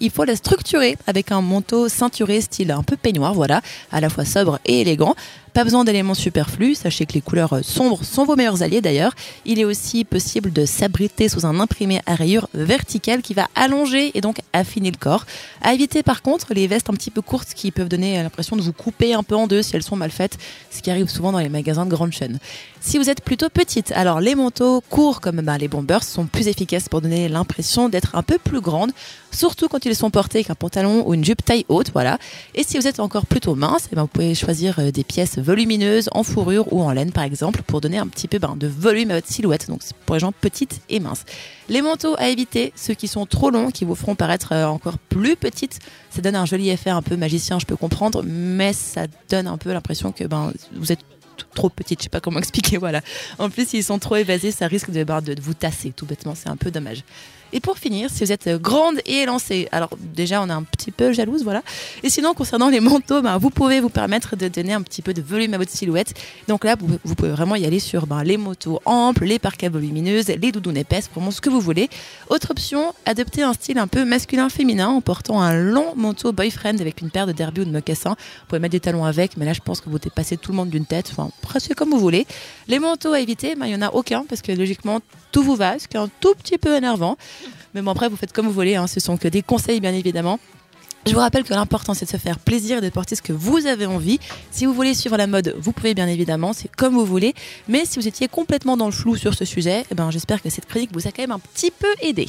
il faut la structurer avec un manteau ceinturé style un peu peignoir, voilà, à la fois sobre et élégant. Pas besoin d'éléments superflus, sachez que les couleurs euh, sombres sont vos meilleurs alliés d'ailleurs. Il est aussi possible de s'abriter sous un imprimé à rayures verticales qui va allonger et donc affiner le corps. À éviter par contre les vestes un petit peu courtes qui peuvent donner l'impression de vous couper un peu en deux si elles sont mal faites, ce qui arrive souvent dans les magasins de grande chaîne. Si vous êtes plutôt petite, alors les manteaux courts comme ben, les bombers sont plus efficaces pour donner l'impression d'être un peu plus grande, surtout quand ils sont portés avec un pantalon ou une jupe taille haute, voilà. Et si vous êtes encore plutôt mince, eh ben, vous pouvez choisir euh, des pièces volumineuses en fourrure ou en laine par exemple pour donner un petit peu ben, de volume à votre silhouette. Donc pour les gens petites et minces. Les manteaux à éviter, ceux qui sont trop longs, qui vous feront paraître euh, encore plus petites, ça donne un joli effet un peu magicien, je peux comprendre, mais ça donne un peu l'impression que ben, vous êtes trop petite, je sais pas comment expliquer, voilà. En plus, s'ils sont trop évasés, ça risque de, ben, de vous tasser, tout bêtement, c'est un peu dommage. Et pour finir, si vous êtes grande et élancée, alors déjà on est un petit peu jalouse, voilà. Et sinon, concernant les manteaux, ben, vous pouvez vous permettre de donner un petit peu de volume à votre silhouette. Donc là, vous, pouvez vraiment y aller sur ben, les manteaux amples, les parkas volumineuses, les doudounes épaisses, vraiment ce que vous voulez. Autre option, adopter un style un peu masculin-féminin en portant un long manteau boyfriend avec une paire de derby ou de mocassins. Vous pouvez mettre des talons avec, mais là je pense que vous dépassez tout le monde d'une tête, enfin presque comme vous voulez. Les manteaux à éviter, ben, il n'y en a aucun parce que logiquement tout vous va, ce qui est un tout petit peu énervant. Mais bon, après, vous faites comme vous voulez, hein, ce sont que des conseils bien évidemment. Je vous rappelle que l'important c'est de se faire plaisir et de porter ce que vous avez envie. Si vous voulez suivre la mode, vous pouvez bien évidemment, c'est comme vous voulez. Mais si vous étiez complètement dans le flou sur ce sujet, eh ben, j'espère que cette chronique vous a quand même un petit peu aidé.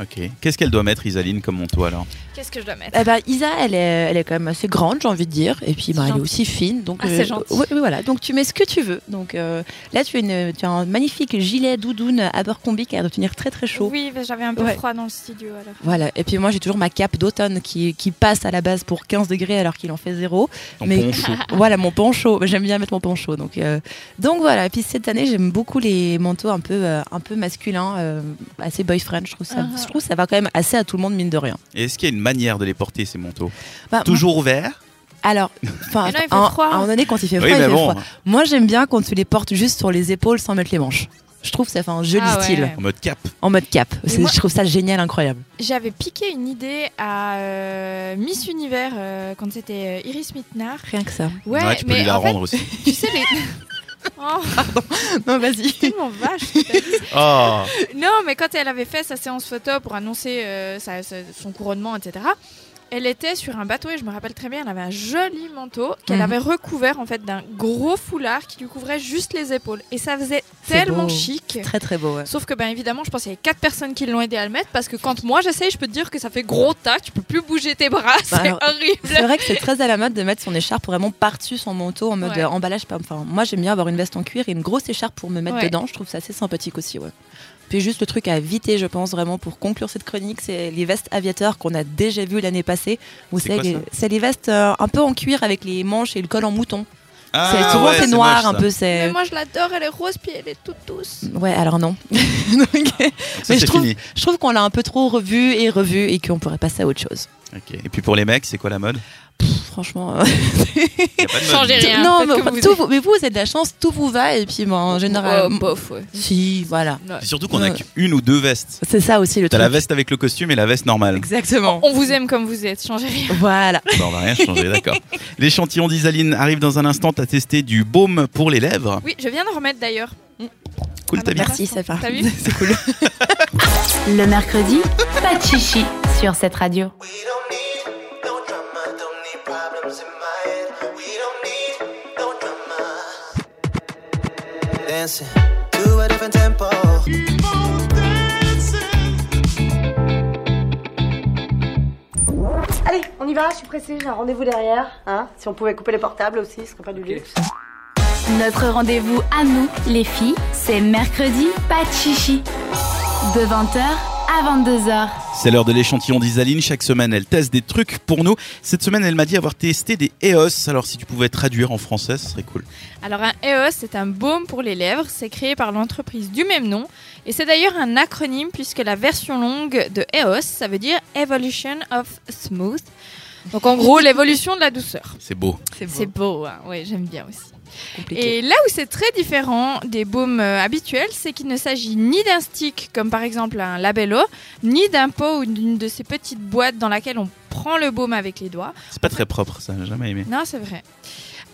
Ok. Qu'est-ce qu'elle doit mettre, Isaline, comme manteau alors Qu'est-ce que je dois mettre Eh ben, Isa, elle est, elle est quand même assez grande, j'ai envie de dire. Et puis, bah, elle est aussi fine. Donc, Ah, c'est gentil. oui, oui, voilà. Donc, tu mets ce que tu veux. Donc, euh, là, tu as, une, tu as un magnifique gilet doudoune Abercrombie qui a l'air de tenir très, très chaud. Oui, mais j'avais un peu Ouais. froid dans le studio alors. Voilà. Et puis, moi, j'ai toujours ma cape d'automne qui, qui passe à la base pour 15 degrés alors qu'il en fait zéro. Ton Mais- poncho. voilà, mon poncho. J'aime bien mettre mon poncho. Donc, euh, donc voilà. Et puis, cette année, j'aime beaucoup les manteaux un peu, euh, un peu masculins, euh, assez boyfriend. Je trouve, ça, Uh-huh. Je trouve que ça va quand même assez à tout le monde, mine de rien. Et est-ce qu'il y a une manière de les porter, ces manteaux Bah, Toujours ouverts Alors, enfin, à un- froid. à un moment donné, quand il fait froid, Oui, il mais fait bon. froid. Moi, j'aime bien quand tu les portes juste sur les épaules sans mettre les manches. Je trouve que ça fait un joli Ah ouais. style En mode cap. en mode cap. Moi- Je trouve ça génial, incroyable. J'avais piqué une idée à euh, Miss Univers euh, quand c'était euh, Iris Mittenard. Rien que ça. Ouais, tu peux mais lui la fait, rendre aussi. tu sais les. Oh, Non, vas-y. tellement vache. Oh Non, mais quand elle avait fait sa séance photo pour annoncer euh, sa- sa- son couronnement, etc., elle était sur un bateau et je me rappelle très bien, elle avait un joli manteau qu'elle Mhm. avait recouvert en fait d'un gros foulard qui lui couvrait juste les épaules. Et ça faisait C'est tellement beau. chic. Très, très beau. ouais. Sauf que, ben évidemment, je pense qu'il y a quatre personnes qui l'ont aidé à le mettre parce que quand moi j'essaye, je peux te dire que ça fait gros tas, tu peux plus bouger tes bras, c'est alors, C'est horrible. vrai que c'est très à la mode de mettre son écharpe vraiment par-dessus son manteau en mode Ouais. euh, emballage. Enfin, moi, j'aime bien avoir une veste en cuir et une grosse écharpe pour me mettre Ouais. dedans. Je trouve ça assez sympathique aussi. Ouais. Puis juste le truc à éviter, je pense vraiment pour conclure cette chronique, c'est les vestes aviateurs qu'on a déjà vues l'année passée. Vous C'est savez, c'est les vestes euh, un peu en cuir avec les manches et le col en mouton. Ah, c'est souvent ouais, c'est noir moche, un peu. Mais C'est moi je l'adore, elle est rose puis elle est toute douce. ouais, alors non. Donc, Donc ça, mais c'est je trouve, fini. je trouve qu'on l'a un peu trop revu et revu et qu'on pourrait passer à autre chose. Et puis pour les mecs, c'est quoi la mode? Pff, franchement. euh. Changez rien. non, mais, vous tout vous- mais vous, vous avez de la chance, tout vous va et puis en général. Oh, bof, ouais. Si, voilà. C'est surtout qu'on a Ouais. qu'une ou deux vestes. C'est ça aussi le T'as truc. la veste avec le costume et la veste normale. Exactement. On vous aime comme vous êtes, changez rien. Voilà. Bon, on va rien changer, d'accord. L'échantillon d'Isaline arrive dans un instant. T'as testé du baume pour les lèvres. Oui, je viens de remettre d'ailleurs. Cool, Ah, t'as bien. Merci, ça va. T'as vu C'est cool. Le mercredi, pas de chichi sur cette radio. Dancing to a different tempo. Allez, on y va, je suis pressée, j'ai un rendez-vous derrière. Hein si on pouvait couper les portables aussi, ce serait pas du luxe. Notre rendez-vous à nous, les filles, c'est mercredi, pas de chichi. De 20h à 22h. C'est l'heure de l'échantillon d'Isaline. Chaque semaine, elle teste des trucs pour nous. Cette semaine, elle m'a dit avoir testé des EOS. Alors, si tu pouvais traduire en français, ce serait cool. Alors un EOS, c'est un baume pour les lèvres. C'est créé par l'entreprise du même nom. Et c'est d'ailleurs un acronyme puisque la version longue de EOS, ça veut dire Evolution of Smooth. Donc en gros, l'évolution de la douceur. C'est beau. C'est beau, hein. oui, j'aime bien aussi. Compliqué. Et là où c'est très différent des baumes euh, habituels, c'est qu'il ne s'agit ni d'un stick, comme par exemple un labello, ni d'un pot ou d'une de ces petites boîtes dans laquelle on prend le baume avec les doigts. C'est pas très propre, ça. J'ai jamais aimé. Non, c'est vrai.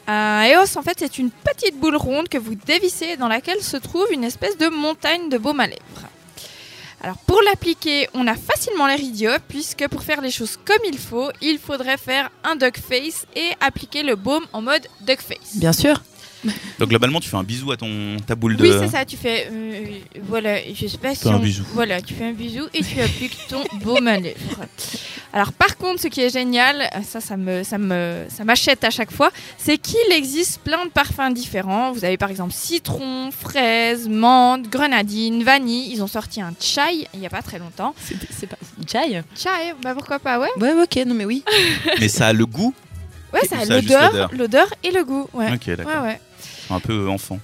Un EOS, en fait, c'est une petite boule ronde que vous dévissez et dans laquelle se trouve une espèce de montagne de baume à lèvres. Alors, pour l'appliquer, on a facilement l'air idiot, puisque pour faire les choses comme il faut, il faudrait faire un duck face et appliquer le baume en mode duck face. Bien sûr. Donc, globalement, tu fais un bisou à ton, ta boule de. Oui, c'est ça, tu fais. euh, voilà, je sais pas si un on- bisou. Voilà, tu fais un bisou et tu appliques ton baume à lèvres. Alors, par contre, ce qui est génial, ça, ça me, ça me, ça m'achète à chaque fois, c'est qu'il existe plein de parfums différents. Vous avez par exemple citron, fraise, menthe, grenadine, vanille. Ils ont sorti un chai il y a pas très longtemps. C'est c'est pas. Chai Chai, bah pourquoi pas, ouais. Ouais, ok, non mais oui. Mais ça a le goût. Ouais, ça a l'odeur, l'odeur. l'odeur et le goût. Ouais. Ok, d'accord. Ouais, ouais. Un peu enfant.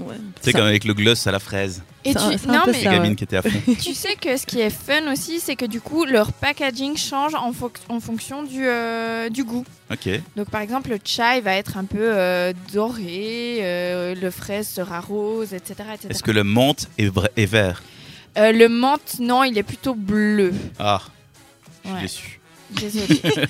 Ouais. Tu sais, comme avec le gloss à la fraise. Et tu, un non mais Les gamines qui étaient à fond. Tu sais que ce qui est fun aussi, c'est que du coup, leur packaging change en, fo- en fonction du, euh, du goût. Ok. Donc par exemple, le chai va être un peu euh, doré, euh, le fraise sera rose, etc. etc. Est-ce que le menthe est, vert Euh, le menthe, non, il est plutôt bleu. Ah, je suis Ouais, déçu. désolé.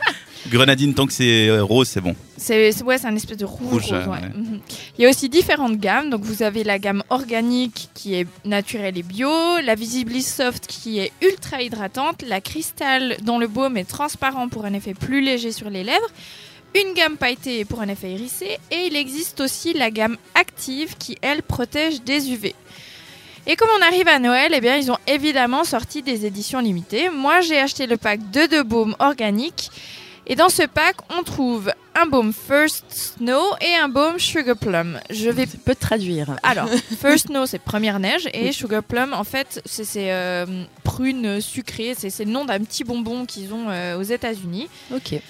Grenadine, tant que c'est euh, rose, c'est bon. c'est ouais, c'est un espèce de rouge. Rouge, rose, euh, ouais. Mhm. Il y a aussi différentes gammes. Donc vous avez la gamme organique qui est naturelle et bio, la Visibly Soft qui est ultra hydratante, la Crystal dont le baume est transparent pour un effet plus léger sur les lèvres, une gamme pailletée pour un effet hérissé et il existe aussi la gamme active qui elle protège des UV. Et comme on arrive à Noël, eh bien, ils ont évidemment sorti des éditions limitées. Moi, j'ai acheté le pack de deux baumes organiques. Et dans ce pack, on trouve un baume First Snow et un baume Sugar Plum. Je vais Tu peux te traduire. alors, First Snow, c'est première neige, et Sugar Plum, en fait, c'est c'est, euh, prune sucrée. C'est c'est le nom d'un petit bonbon qu'ils ont euh, aux États-Unis. Ok.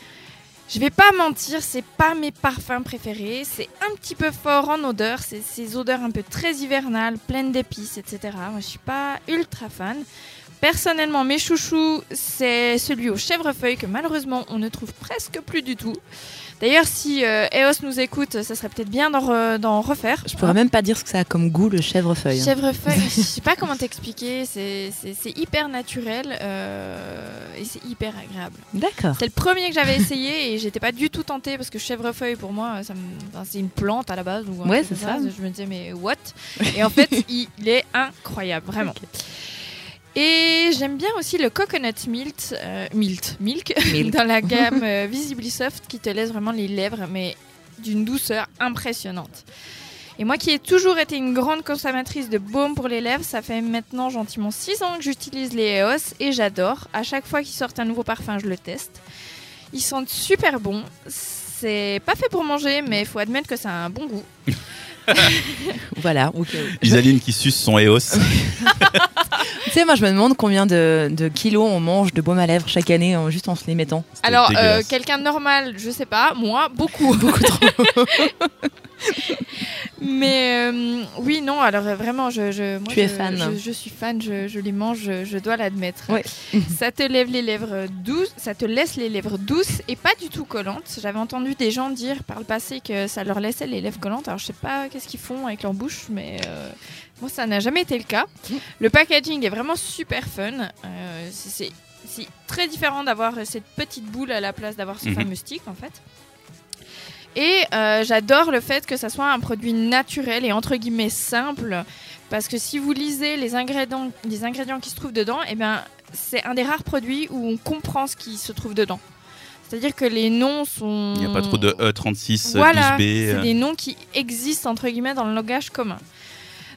Je vais pas mentir, c'est pas mes parfums préférés. C'est un petit peu fort en odeur. C'est ces odeurs un peu très hivernales, pleines d'épices, etc. Moi, je suis pas ultra fan. Personnellement, mes chouchous, c'est celui au chèvrefeuille que malheureusement on ne trouve presque plus du tout. D'ailleurs, si euh, EOS nous écoute, ça serait peut-être bien d'en re- d'en refaire. Je pourrais même pas dire ce que ça a comme goût le chèvrefeuille. Chèvrefeuille, je sais pas comment t'expliquer, c'est c'est- c'est hyper naturel euh, et c'est hyper agréable. D'accord. C'est le premier que j'avais essayé et j'étais pas du tout tentée parce que chèvrefeuille pour moi, ça c'est une plante à la base. Ou Ouais, c'est ça. Je me disais, mais what? Et en fait, il, il est incroyable, vraiment. Et j'aime bien aussi le coconut milk, euh, milk, milk, Milk. dans la gamme euh, Visibly Soft qui te laisse vraiment les lèvres, mais d'une douceur impressionnante. Et moi qui ai toujours été une grande consommatrice de baume pour les lèvres, ça fait maintenant gentiment 6 ans que j'utilise les EOS et j'adore. À chaque fois qu'ils sortent un nouveau parfum, je le teste. Ils sentent super bons. C'est pas fait pour manger, mais il faut admettre que ça a un bon goût. Voilà. ok. Isaline qui suce son EOS. Tu sais, moi, je me demande combien de, de kilos on mange de baume à lèvres chaque année en- juste en se les mettant. Alors, euh, quelqu'un de normal, je sais pas, moi, beaucoup. Beaucoup trop. Mais euh, oui, non, alors euh, vraiment, je, je, moi, Tu es je- fan. Je, je suis fan, je, je les mange, je, je dois l'admettre. Ouais. ça te lève les lèvres douces, ça te laisse les lèvres douces et pas du tout collantes. J'avais entendu des gens dire par le passé que ça leur laissait les lèvres collantes. Alors je sais pas qu'est-ce qu'ils font avec leur bouche, mais euh, moi ça n'a jamais été le cas. Le packaging est vraiment super fun. Euh, c'est- c'est c'est très différent d'avoir cette petite boule à la place d'avoir ce Mhm. fameux stick en fait. Et euh, j'adore le fait que ça soit un produit naturel et entre guillemets simple, parce que si vous lisez les ingrédients, les ingrédients qui se trouvent dedans, eh ben, c'est un des rares produits où on comprend ce qui se trouve dedans. C'est-à-dire que les noms sont... Il n'y a pas trop de E36, Voilà, 12B. c'est euh. des noms qui existent entre guillemets dans le langage commun.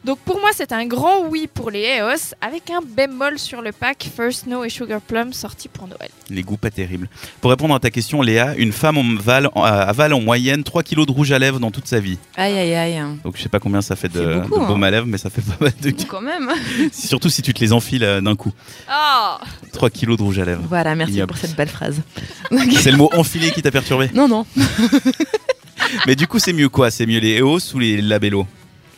Donc pour moi, c'est un grand oui pour les EOS, avec un bémol sur le pack First Snow et Sugar Plum sorti pour Noël. Les goûts pas terribles. Pour répondre à ta question, Léa, une femme en avale, en- avale en moyenne 3 kilos de rouge à lèvres dans toute sa vie. Aïe, aïe, aïe. Donc je sais pas combien ça fait de, C'est beaucoup, de baume hein. à lèvres, mais ça fait pas mal de Quand même. Surtout si tu te les enfiles euh, d'un coup. Oh 3 kilos de rouge à lèvres. Voilà, merci Ignoble. pour cette belle phrase. C'est le mot enfilé qui t'a perturbé. Non, non. Mais du coup, c'est mieux quoi? C'est mieux les EOS ou les Labello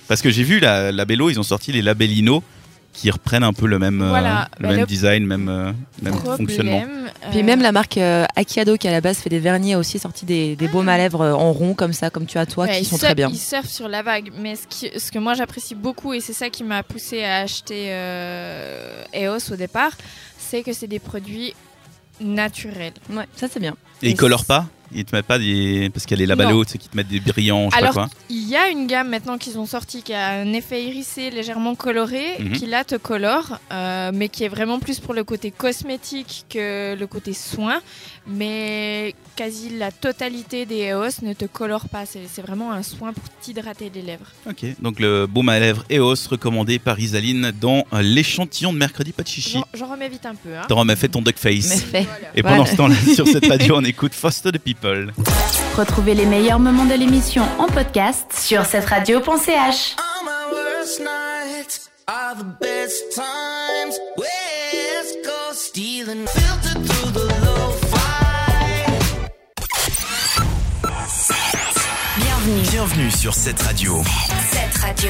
Parce que j'ai vu la Labello, ils ont sorti les Labellino qui reprennent un peu le même, euh, le bah, même le design, même, euh, même fonctionnement. Problème, Puis euh, même la marque euh, Akiado qui à la base fait des vernis a aussi sorti des, des baumes à lèvres euh, en rond comme ça, comme tu as toi, Ouais, qui ils sont surfent- très bien. Ils surfent sur la vague, mais ce, qui- ce que moi j'apprécie beaucoup, et c'est ça qui m'a poussé à acheter euh, EOS au départ, c'est que c'est des produits naturels. Ouais, ça c'est bien. Et ils colorent pas? Ils te mettent pas des. Parce qu'il y a les Labello, tu sais, qui te mettent des brillants, je sais pas quoi. il y a une gamme maintenant qu'ils ont sorti qui a un effet irisé légèrement coloré, Mhm. qui là te colore, euh, mais qui est vraiment plus pour le côté cosmétique que le côté soin. Mais quasi la totalité des EOS ne te colore pas. C'est vraiment un soin pour t'hydrater les lèvres. Ok, donc le baume à lèvres EOS recommandé par Isaline dans l'échantillon de mercredi pas de chichi. J'en- remets vite un peu. Hein. T'en remets fait ton duck face. Et Voilà. pendant ce temps-là, sur cette radio, on écoute Foster the People. Retrouvez les meilleurs moments de l'émission en podcast sur cette radio.ch. All my worst nights are the best times. West Coast stealing, Bienvenue. Bienvenue sur cette radio. Cette radio.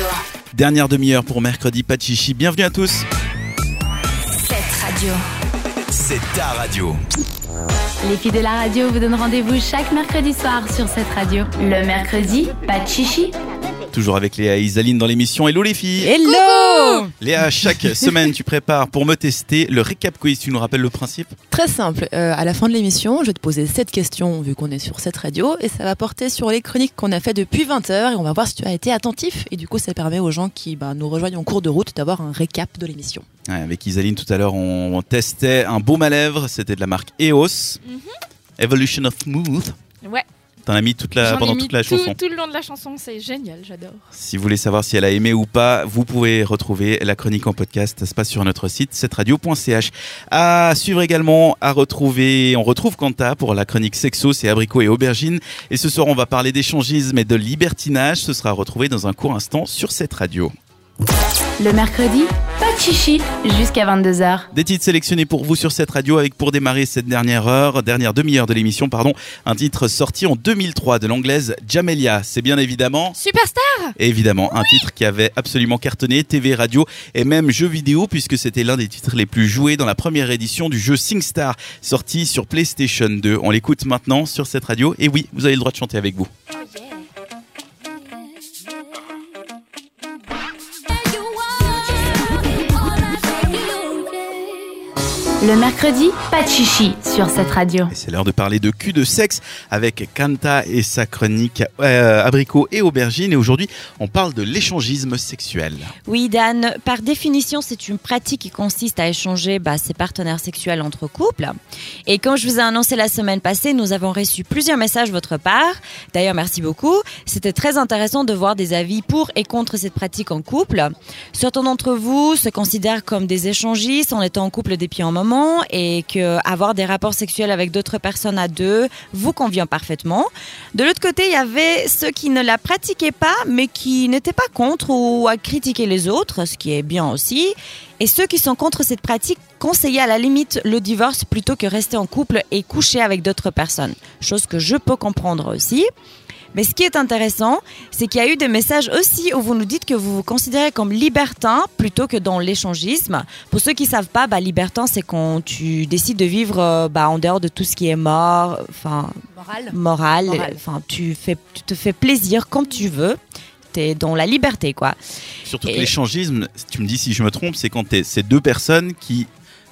Dernière demi-heure pour mercredi pas de chichi. Bienvenue à tous. Cette radio. C'est ta radio. Les filles de la radio vous donnent rendez-vous chaque mercredi soir sur cette radio. Le mercredi, pas de chichi. Toujours avec Léa et Isaline dans l'émission. Hello les filles. Hello Léa, chaque semaine, tu prépares pour me tester le récap quiz. Tu nous rappelles le principe? Très simple. Euh, à la fin de l'émission, je vais te poser cette question vu qu'on est sur cette radio et ça va porter sur les chroniques qu'on a fait depuis 20h et on va voir si tu as été attentif et du coup ça permet aux gens qui bah, nous rejoignent en cours de route d'avoir un récap de l'émission. Ouais, Avec Isaline, tout à l'heure, on testait un baume à lèvres. C'était de la marque EOS. Evolution of Smooth. Ouais. T'en as mis toute la, pendant mis toute la tout, chanson. tout le long de la chanson, c'est génial, j'adore. Si vous voulez savoir si elle a aimé ou pas, vous pouvez retrouver la chronique en podcast. Ça se passe sur notre site cetteradio.ch. À suivre également, à retrouver, on retrouve Quanta pour la chronique sexo, c'est abricot et aubergine. Et ce soir, on va parler d'échangisme et de libertinage. Ce sera retrouvé dans un court instant sur cette radio. Le mercredi, pas de chichi jusqu'à 22h. Des titres sélectionnés pour vous sur cette radio avec pour démarrer cette dernière heure, dernière demi-heure de l'émission, pardon, un titre sorti en 2003 de l'anglaise Jamelia. C'est bien évidemment Superstar Évidemment, un titre qui avait absolument cartonné, TV, radio et même jeux vidéo, puisque c'était l'un des titres les plus joués dans la première édition du jeu SingStar, sorti sur PlayStation 2. On l'écoute maintenant sur cette radio, et oui, vous avez le droit de chanter avec vous. Le mercredi, pas de chichi sur cette radio. Et c'est l'heure de parler de cul de sexe avec Kanta et sa chronique euh, abricot et aubergine. Et aujourd'hui, on parle de l'échangisme sexuel. Oui, Dan, par définition, c'est une pratique qui consiste à échanger bah, ses partenaires sexuels entre couples. Et comme je vous ai annoncé la semaine passée, nous avons reçu plusieurs messages de votre part. D'ailleurs, merci beaucoup. C'était très intéressant de voir des avis pour et contre cette pratique en couple. Certains d'entre vous se considèrent comme des échangistes en étant en couple depuis un moment et que avoir des rapports sexuels avec d'autres personnes à deux vous convient parfaitement. De l'autre côté, il y avait ceux qui ne la pratiquaient pas, mais qui n'étaient pas contre ou à critiquer les autres, ce qui est bien aussi. Et ceux qui sont contre cette pratique conseillaient à la limite le divorce plutôt que rester en couple et coucher avec d'autres personnes. Chose que je peux comprendre aussi. Mais ce qui est intéressant, c'est qu'il y a eu des messages aussi où vous nous dites que vous vous considérez comme libertin plutôt que dans l'échangisme. Pour ceux qui savent pas, bah, libertin, c'est quand tu décides de vivre euh, bah, en dehors de tout ce qui est mort, enfin Moral. moral, Moral. enfin tu fais, tu te fais plaisir comme tu veux. T'es dans la liberté, quoi. Surtout Et- que l'échangisme, tu me dis si je me trompe, c'est quand t'es- c'est deux personnes qui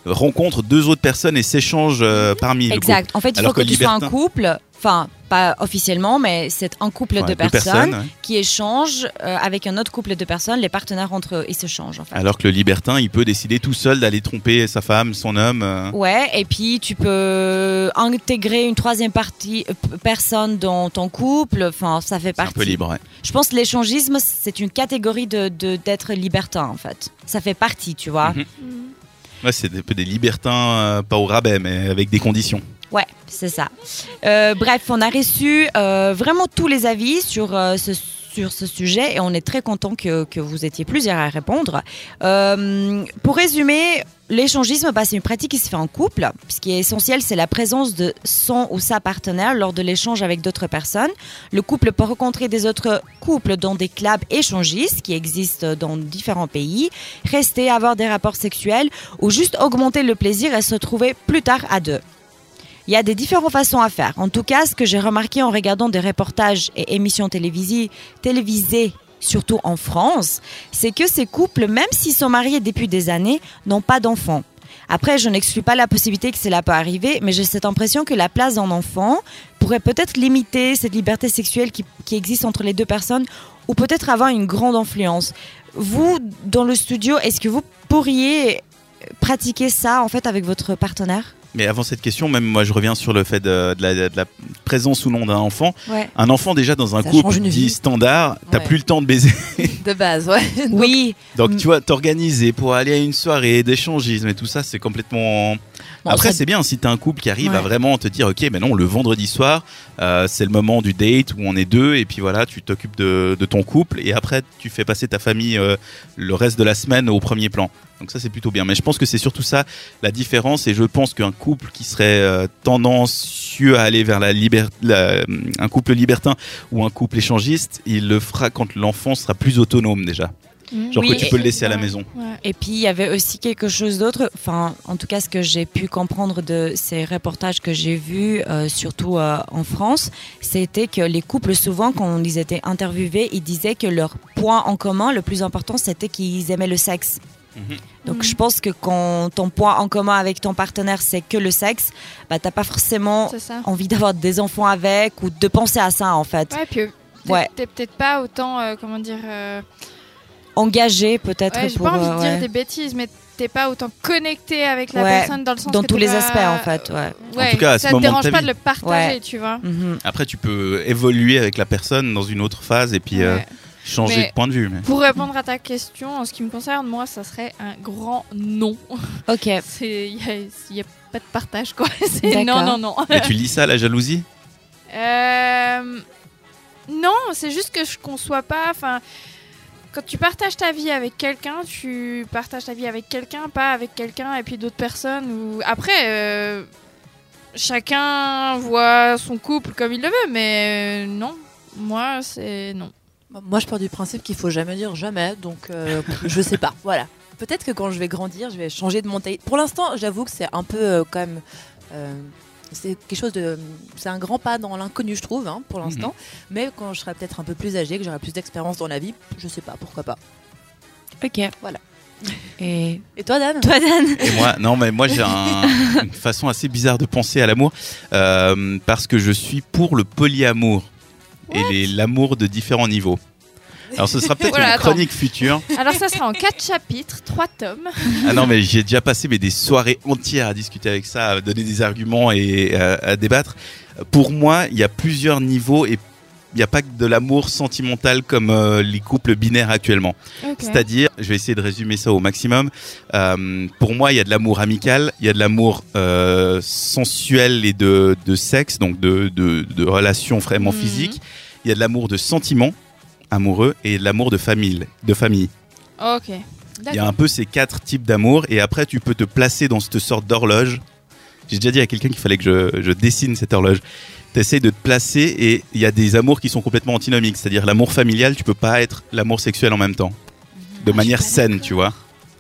rencontrent deux autres personnes et s'échangent euh, parmi Exact. En fait, il Alors faut que, que tu sois un couple, enfin, pas officiellement, mais c'est un couple Ouais, de personnes, personnes, ouais. qui échangent euh, avec un autre couple de personnes. Les partenaires entre eux, ils se changent, en fait. Alors que le libertin, il peut décider tout seul d'aller tromper sa femme, son homme. euh. Ouais, et puis tu peux intégrer une troisième partie euh, personne dans ton couple. Enfin, ça fait C'est un partie. peu libre. ouais. Je pense que l'échangisme, c'est une catégorie de de- d'être libertin en fait. Ça fait partie, tu vois. Mhm. Ouais, c'est un peu des libertins, euh, pas au rabais, mais avec des conditions. Ouais, c'est ça. Euh, bref, on a reçu euh, vraiment tous les avis sur euh, ce sur ce sujet et on est très content que, que vous étiez plusieurs à répondre. Euh, pour résumer, l'échangisme, bah, c'est une pratique qui se fait en couple. Ce qui est essentiel, c'est la présence de son ou sa partenaire lors de l'échange avec d'autres personnes. Le couple peut rencontrer des autres couples dans des clubs échangistes qui existent dans différents pays, rester, avoir des rapports sexuels ou juste augmenter le plaisir et se trouver plus tard à deux. Il y a des différentes façons à faire. En tout cas, ce que j'ai remarqué en regardant des reportages et émissions télévisées, surtout en France, c'est que ces couples, même s'ils sont mariés depuis des années, n'ont pas d'enfants. Après, je n'exclus pas la possibilité que cela peut arriver, mais j'ai cette impression que la place d'un enfant pourrait peut-être limiter cette liberté sexuelle qui, qui existe entre les deux personnes ou peut-être avoir une grande influence. Vous, dans le studio, est-ce que vous pourriez pratiquer ça en fait avec votre partenaire? Mais avant cette question, même moi, je reviens sur le fait de, de la, de la présence ou non d'un enfant. Ouais. Un enfant, déjà, dans un Ça couple dit vie. standard, t'as Ouais. plus le temps de baiser. De base, ouais. Oui, Donc, tu vois, t'organiser pour aller à une soirée d'échangisme et tout ça, c'est complètement. Bon, Après, c'est bien si t'as un couple qui arrive à vraiment te dire, ok, mais non, le vendredi soir, euh, c'est le moment du date où on est deux, et puis voilà, tu t'occupes de, de ton couple, et après, tu fais passer ta famille euh, le reste de la semaine au premier plan. Donc ça, c'est plutôt bien. Mais je pense que c'est surtout ça la différence, et je pense qu'un couple qui serait euh, tendancieux à aller vers la liberté, un couple libertin ou un couple échangiste, il le fera quand l'enfant sera plus autonome déjà. Genre Oui, que tu peux le laisser à la maison. Ouais. Et puis il y avait aussi quelque chose d'autre, enfin en tout cas ce que j'ai pu comprendre de ces reportages que j'ai vus, euh, surtout euh, en France, c'était que les couples souvent quand ils étaient interviewés, ils disaient que leur point en commun, le plus important, c'était qu'ils aimaient le sexe. Donc je pense que quand ton point en commun avec ton partenaire c'est que le sexe, bah t'as pas forcément envie d'avoir des enfants avec ou de penser à ça en fait. Ouais, puis euh, t'es Ouais. t'es peut-être pas autant, euh, comment dire, euh, engagé peut-être Ouais, j'ai pas envie de dire ouais. des bêtises, mais t'es pas autant connecté avec la Ouais, personne dans le sens dans que tous les pas- aspects en fait, ouais. Ouais, En tout cas, à ce ça te de dérange pas de le partager, Ouais. tu vois. Mhm. Après, tu peux évoluer avec la personne dans une autre phase et puis euh. Changer Mais- de point de vue. mais- Pour répondre à ta question, en ce qui me concerne, moi, ça serait un grand non. Ok. Il n'y a, y a pas de partage, quoi. C'est non, non, non. Mais tu lis ça, la jalousie? Euh, Non, c'est juste que je conçois pas. Enfin, quand tu partages ta vie avec quelqu'un, tu partages ta vie avec quelqu'un, pas avec quelqu'un et puis d'autres personnes. Ou après, euh, chacun voit son couple comme il le veut, mais euh, non, moi c'est non. Moi, je pars du principe qu'il faut jamais dire jamais, donc euh, je sais pas. Voilà. Peut-être que quand je vais grandir, je vais changer de mentalité. Pour l'instant, j'avoue que c'est un peu euh, quand même. euh, c'est quelque chose de. C'est un grand pas dans l'inconnu, je trouve, hein, pour l'instant. Mais quand je serai peut-être un peu plus âgé, que j'aurai plus d'expérience dans la vie, je sais pas, pourquoi pas. Ok. Voilà. Et Et toi, Dan? toi, Dan? Et moi, non, mais moi j'ai un- une façon assez bizarre de penser à l'amour euh, parce que je suis pour le polyamour et l'amour de différents niveaux. Alors ce sera peut-être Voilà, une attends. chronique future. Alors ça sera en quatre chapitres, trois tomes. Ah non, mais j'ai déjà passé mais, des soirées entières à discuter avec ça, à donner des arguments et euh, à débattre. Pour moi, il y a plusieurs niveaux et il n'y a pas que de l'amour sentimental comme euh, les couples binaires actuellement. C'est-à-dire, je vais essayer de résumer ça au maximum. Euh, pour moi, il y a de l'amour amical, il y a de l'amour euh, sensuel et de, de sexe, donc de, de, de relations vraiment Mhm. physiques. Il y a de l'amour de sentiments amoureux et de l'amour de famille. De famille. Ok. Il y a un peu ces quatre types d'amour et après tu peux te placer dans cette sorte d'horloge. J'ai déjà dit à quelqu'un qu'il fallait que je, je dessine cette horloge. Tu essaies de te placer et il y a des amours qui sont complètement antinomiques. C'est-à-dire l'amour familial, tu peux pas être l'amour sexuel en même temps. De manière saine, tu vois.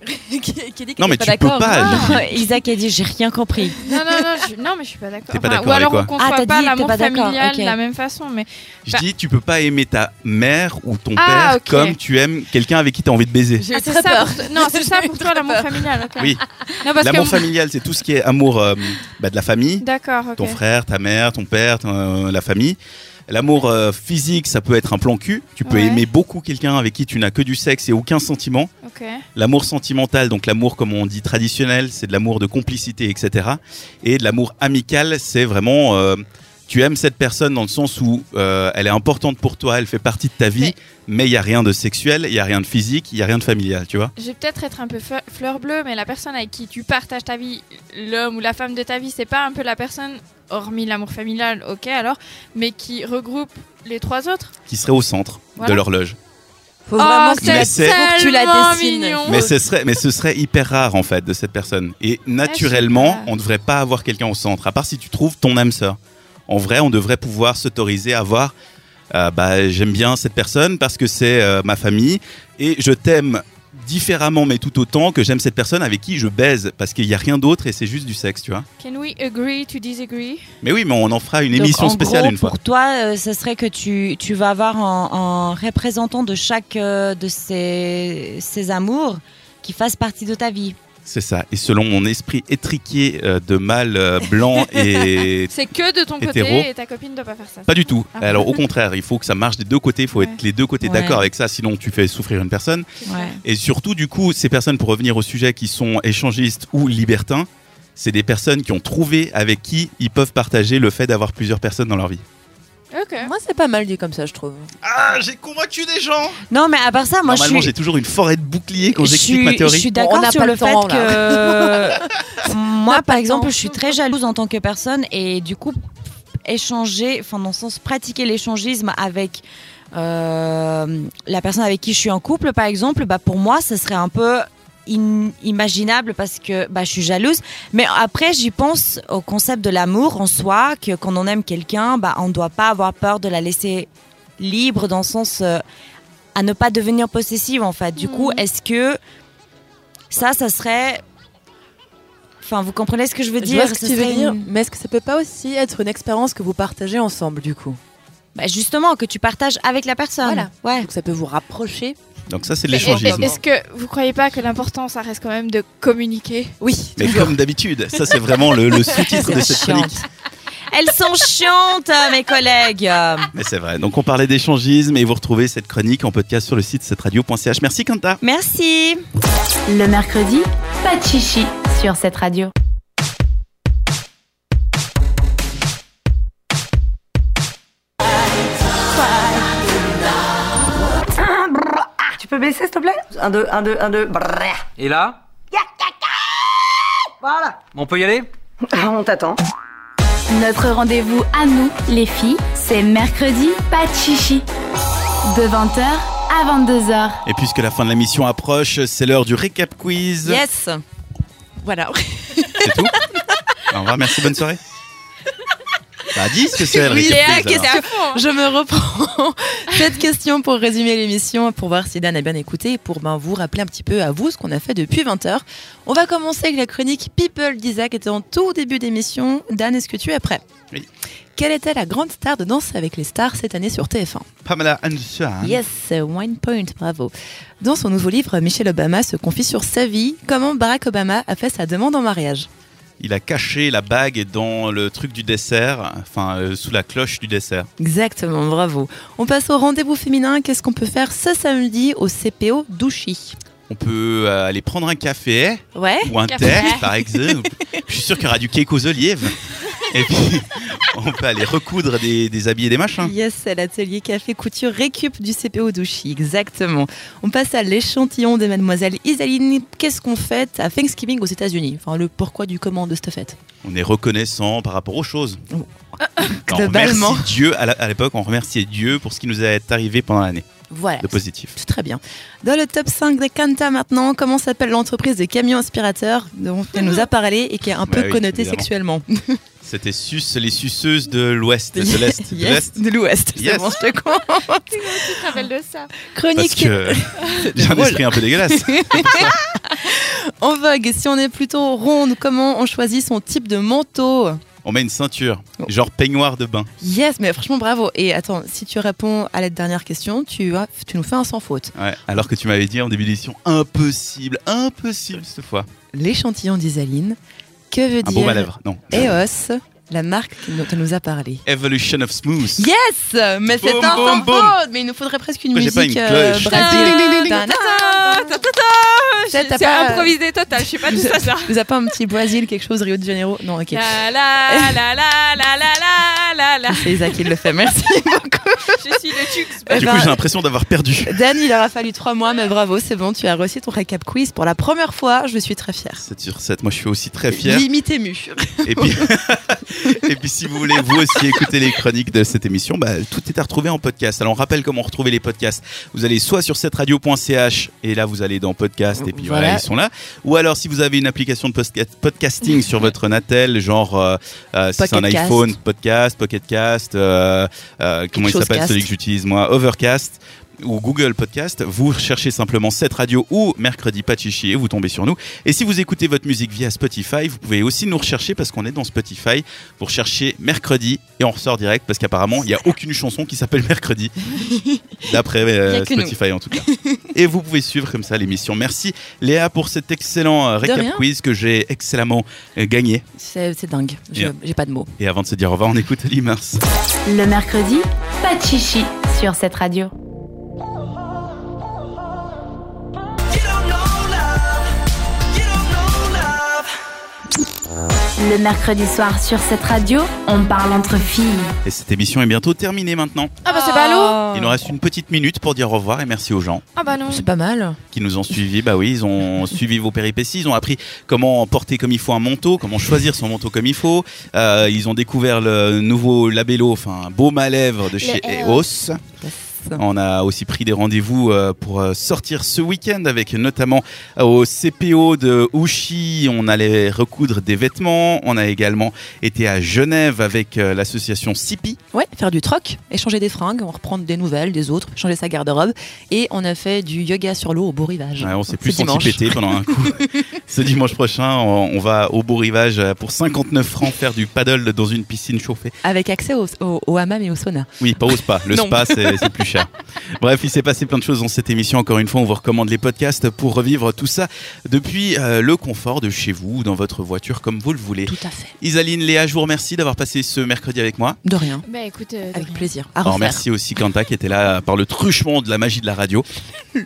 qui, qui dit qu'il Non, mais pas tu peux d'accord. pas. Ah, Isaac a dit j'ai rien compris. Non, non, non, je, non, mais je suis pas d'accord. T'es pas Enfin, d'accord ou alors avec on quoi conçoit Ah, t'as pas dit, t'es l'amour pas d'accord, familial ok. de la même façon, mais Je Bah- dis, tu peux pas aimer ta mère ou ton Ah, père ok. comme tu aimes quelqu'un avec qui tu as envie de baiser. J'ai Ah, eu c'est très ça peur. pour toi- Non, c'est ça pour toi l'amour familial. ok. Oui, Non, parce l'amour que familial, c'est tout ce qui est amour euh, bah, de la famille. D'accord, ok. ton frère, ta mère, ton père, ton- euh, la famille. L'amour euh, physique, ça peut être un plan cul. Tu peux Ouais. aimer beaucoup quelqu'un avec qui tu n'as que du sexe et aucun sentiment. L'amour sentimental, donc l'amour comme on dit traditionnel, c'est de l'amour de complicité, etc. Et de l'amour amical, c'est vraiment euh, tu aimes cette personne dans le sens où euh, elle est importante pour toi, elle fait partie de ta vie, mais il y a rien de sexuel, il y a rien de physique, il y a rien de familial, tu vois. Je vais peut-être être un peu fleur bleue, mais la personne avec qui tu partages ta vie, l'homme ou la femme de ta vie, c'est pas un peu la personne, hormis l'amour familial, ok alors, mais qui regroupe les trois autres Qui serait au centre Voilà. de l'horloge. Faut Oh, vraiment que tu la, c'est faut que tu la tellement dessines. mignon. Mais ce serait, mais ce serait hyper rare en fait de cette personne. Et naturellement, pas. on ne devrait pas avoir quelqu'un au centre, à part si tu trouves ton âme sœur. En vrai, on devrait pouvoir s'autoriser à voir. euh, bah, j'aime bien cette personne parce que c'est euh, ma famille et je t'aime différemment, mais tout autant que j'aime cette personne avec qui je baise parce qu'il n'y a rien d'autre et c'est juste du sexe, tu vois. Can we agree to disagree? Mais oui, mais on en fera une Donc, émission en spéciale gros, une fois. Pour toi, euh, ce serait que tu, tu vas avoir un, un représentant de chaque euh, de ces, ces amours qui fasse partie de ta vie. C'est ça. Et selon mon esprit étriqué euh, de mâle euh, blanc et C'est que de ton Hétéro. côté et ta copine doit pas faire ça. Pas du tout. Ah. Alors au contraire, il faut que ça marche des deux côtés. Il faut Ouais. être les deux côtés Ouais. d'accord avec ça, sinon tu fais souffrir une personne. Ouais. Et surtout, du coup, ces personnes, pour revenir au sujet, qui sont échangistes ou libertins, c'est des personnes qui ont trouvé avec qui ils peuvent partager le fait d'avoir plusieurs personnes dans leur vie. Ok. Moi, c'est pas mal dit comme ça, je trouve. Ah, j'ai convaincu des gens Non, mais à part ça, moi je Normalement, suis. j'ai toujours une forêt de boucliers quand je j'explique suis, ma je théorie. suis Bon, on d'accord n'a sur pas le fait que moi, par le exemple, temps. je suis très jalouse en tant que personne et du coup, échanger, enfin dans le sens pratiquer l'échangisme avec euh, la personne avec qui je suis en couple, par exemple, bah pour moi, ce serait un peu inimaginable parce que bah, je suis jalouse. Mais après, j'y pense au concept de l'amour en soi, que quand on aime quelqu'un, bah, on ne doit pas avoir peur de la laisser libre dans le sens euh, à ne pas devenir possessive en fait. Du coup, Mhm. est-ce que ça, ça serait... Enfin, vous comprenez ce que je veux dire? ce que tu veux dire, une- mais est-ce que ça peut pas aussi être une expérience que vous partagez ensemble, du coup? Bah, justement, que tu partages avec la personne. Voilà. Ouais. Donc ça peut vous rapprocher Donc ça, c'est de l'échangisme. Est-ce que vous croyez pas que l'important, ça reste quand même de communiquer Oui, Mais toujours. comme d'habitude, ça c'est vraiment le, le sous-titre de cette Chiante. chronique. Elles sont chiantes, euh, mes collègues. Mais c'est vrai. Donc on parlait d'échangisme et vous retrouvez cette chronique en podcast sur le site cetteradio.ch. Merci Quinta. Merci. Le mercredi, pas de chichi sur cette radio. Tu peux baisser, s'il te plaît Un, deux, un, deux, un, deux. Et là Voilà. On peut y aller On t'attend. Notre rendez-vous à nous, les filles, c'est mercredi, pas de chichi. De 20h à 22h. Et puisque la fin de la mission approche, c'est l'heure du récap quiz. Yes. Voilà. C'est tout Au revoir, merci, bonne soirée. Bah dis ce que c'est le Oui, récap Léa, quiz, alors. qu'est-ce que- Je me reprends cette question pour résumer l'émission, pour voir si Dan a bien écouté et pour ben, vous rappeler un petit peu à vous ce qu'on a fait depuis 20h. On va commencer avec la chronique People d'Isaac qui était en tout début d'émission. Dan, est-ce que tu es prêt? Oui. Quelle était la grande star de Danse avec les stars cette année sur TF1 Pamela Anderson. Yes, one point, bravo. Dans son nouveau livre, Michelle Obama se confie sur sa vie, comment Barack Obama a fait sa demande en mariage? Il a caché la bague dans le truc du dessert, enfin euh, sous la cloche du dessert. Exactement, bravo. On passe au rendez-vous féminin. Qu'est-ce qu'on peut faire ce samedi au CPO d'Ouchy? On peut euh, aller prendre un café Ouais. ou un Café. thé, par exemple. Je suis sûr qu'il y aura du cake aux olives. Et puis, on peut aller recoudre des, des habits et des machins. Yes, c'est l'atelier café couture récup du CPO d'Ouchy, exactement. On passe à l'échantillon de Mademoiselle Isaline. Qu'est-ce qu'on fête à Thanksgiving aux États-Unis? Enfin, le pourquoi du comment de cette fête? On est reconnaissant par rapport aux choses. Oh. on Globalement. remercie Dieu, à à l'époque, on remerciait Dieu pour ce qui nous est arrivé pendant l'année, Voilà. de positif. C'est Très bien. Dans le top 5 des Canta maintenant, comment s'appelle l'entreprise de camions aspirateurs dont elle nous a parlé et qui est un peu Bah oui, connotée évidemment. sexuellement C'était Sus, les suceuses de l'Ouest, de l'Est, de Yes, de l'Ouest. C'est Yes. bon, je te compte. Tu te rappelles de ça Parce Chronique que j'ai un drôle. esprit un peu dégueulasse. en vogue. Si on est plutôt ronde, comment on choisit son type de manteau? On met une ceinture, genre peignoir de bain. Yes, mais franchement bravo. Et attends, si tu réponds à la dernière question, tu, nous fais un sans faute. Ouais, alors que tu m'avais dit en début d'émission, impossible, impossible cette fois. L'échantillon d'Isaline, que veut Un dire lèvres, non. EOS, la marque dont elle nous a parlé. Evolution of Smooth. Yes Mais c'est un boom, boom. Mais il nous faudrait presque une musique. Euh, pas une cloche. C'est improvisé total, je sais pas tout ça. ça. Vous avez pas un petit Brésil, quelque chose, Rio de Janeiro? Non, ok. La la la la la la C'est Isaac qui le fait, merci beaucoup. Je suis le tux. Ah, du eh coup, ben, j'ai l'impression d'avoir perdu. Dan, il aura fallu trois mois, mais bravo, c'est bon, tu as réussi ton récap quiz pour la première fois, je suis très fière. 7 sur 7, moi je suis aussi très fière. Limite ému. Et puis, et puis si vous voulez vous aussi écouter les chroniques de cette émission, bah, tout est à retrouver en podcast. Alors on rappelle comment retrouver les podcasts. Vous allez soit sur cetteradio.ch et là vous allez dans podcast et puis voilà, Voilà. ils sont là. Ou alors si vous avez une application de podcasting sur votre Natel, genre euh, euh, si c'est un iPhone, podcast, Pocketcast, euh, euh, comment il s'appelle celui que j'utilise moi, Overcast ou Google Podcast, vous cherchez simplement cette radio ou mercredi pas de chichi et vous tombez sur nous. Et si vous écoutez votre musique via Spotify, vous pouvez aussi nous rechercher parce qu'on est dans Spotify. Vous recherchez mercredi et on ressort direct parce qu'apparemment il n'y a aucune chanson qui s'appelle mercredi d'après euh, nous. Spotify en tout cas. Et vous pouvez suivre comme ça l'émission. Merci Léa pour cet excellent euh, récap quiz que j'ai excellemment euh, gagné. C'est dingue. J'ai pas de mots. Et avant de se dire au revoir, on écoute Ali Mars. Le mercredi, pas de chichi sur cette radio. Le mercredi soir sur cette radio, on parle entre filles. Et cette émission est bientôt terminée maintenant. Ah bah c'est ballot. Il nous reste une petite minute pour dire au revoir et merci aux gens Ah bah non. C'est pas mal. qui nous ont suivis. Bah oui, ils ont suivi vos péripéties, ils ont appris comment porter comme il faut un manteau, comment choisir son manteau comme il faut. Euh, ils ont découvert le nouveau labello, enfin baume à lèvres de chez EOS. On a aussi pris des rendez-vous euh, pour euh, sortir ce week-end avec notamment euh, au CPO de Ouchy. On allait recoudre des vêtements. On a également été à Genève avec l'association SIPI. Ouais, faire du troc, échanger des fringues, on reprendre des nouvelles des autres, changer sa garde-robe. Et on a fait du yoga sur l'eau au beau rivage. Ouais, on s'est plus senti pendant un coup. Ce dimanche prochain, on va au Beau Rivage pour 59 francs faire du paddle dans une piscine chauffée. Avec accès au, au, au hammam et au sauna. Oui, pas au spa. Le Non. spa, c'est plus cher. Bref, il s'est passé plein de choses dans cette émission. Encore une fois, on vous recommande les podcasts pour revivre tout ça depuis euh, le confort de chez vous ou dans votre voiture, comme vous le voulez. Tout à fait. Isaline, Léa, je vous remercie d'avoir passé ce mercredi avec moi. De rien. Bah écoute, euh, de Avec rien. plaisir. À Alors, merci aussi Quanta qui était là par le truchement de la magie de la radio.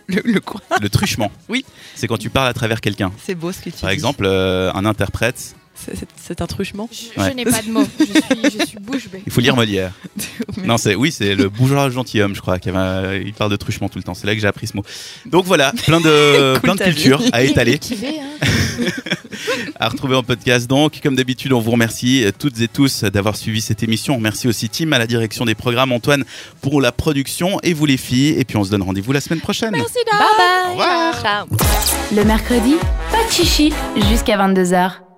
Le, le quoi? Le truchement. Oui. C'est quand tu parles à travers quelqu'un. C'est beau ce que tu Par dis. exemple, euh, un interprète. C'est- c'est- C'est un truchement. Je, Ouais. je n'ai pas de mots. Je suis, je suis bouche bée. Il faut lire Molière. Non, c'est oui, c'est le bourgeois gentilhomme, je crois. Qui avait, il parle de truchement tout le temps. C'est là que j'ai appris ce mot. Donc voilà, plein de Cool plein de cultures à étaler, hein. à retrouver en podcast. Donc, comme d'habitude, on vous remercie euh, toutes et tous d'avoir suivi cette émission. On remercie aussi Tim à la direction des programmes, Antoine pour la production et vous les filles. Et puis on se donne rendez-vous la semaine prochaine. Merci. Bye bye. Au revoir. Ciao. Le mercredi, pas de chichi jusqu'à 22h.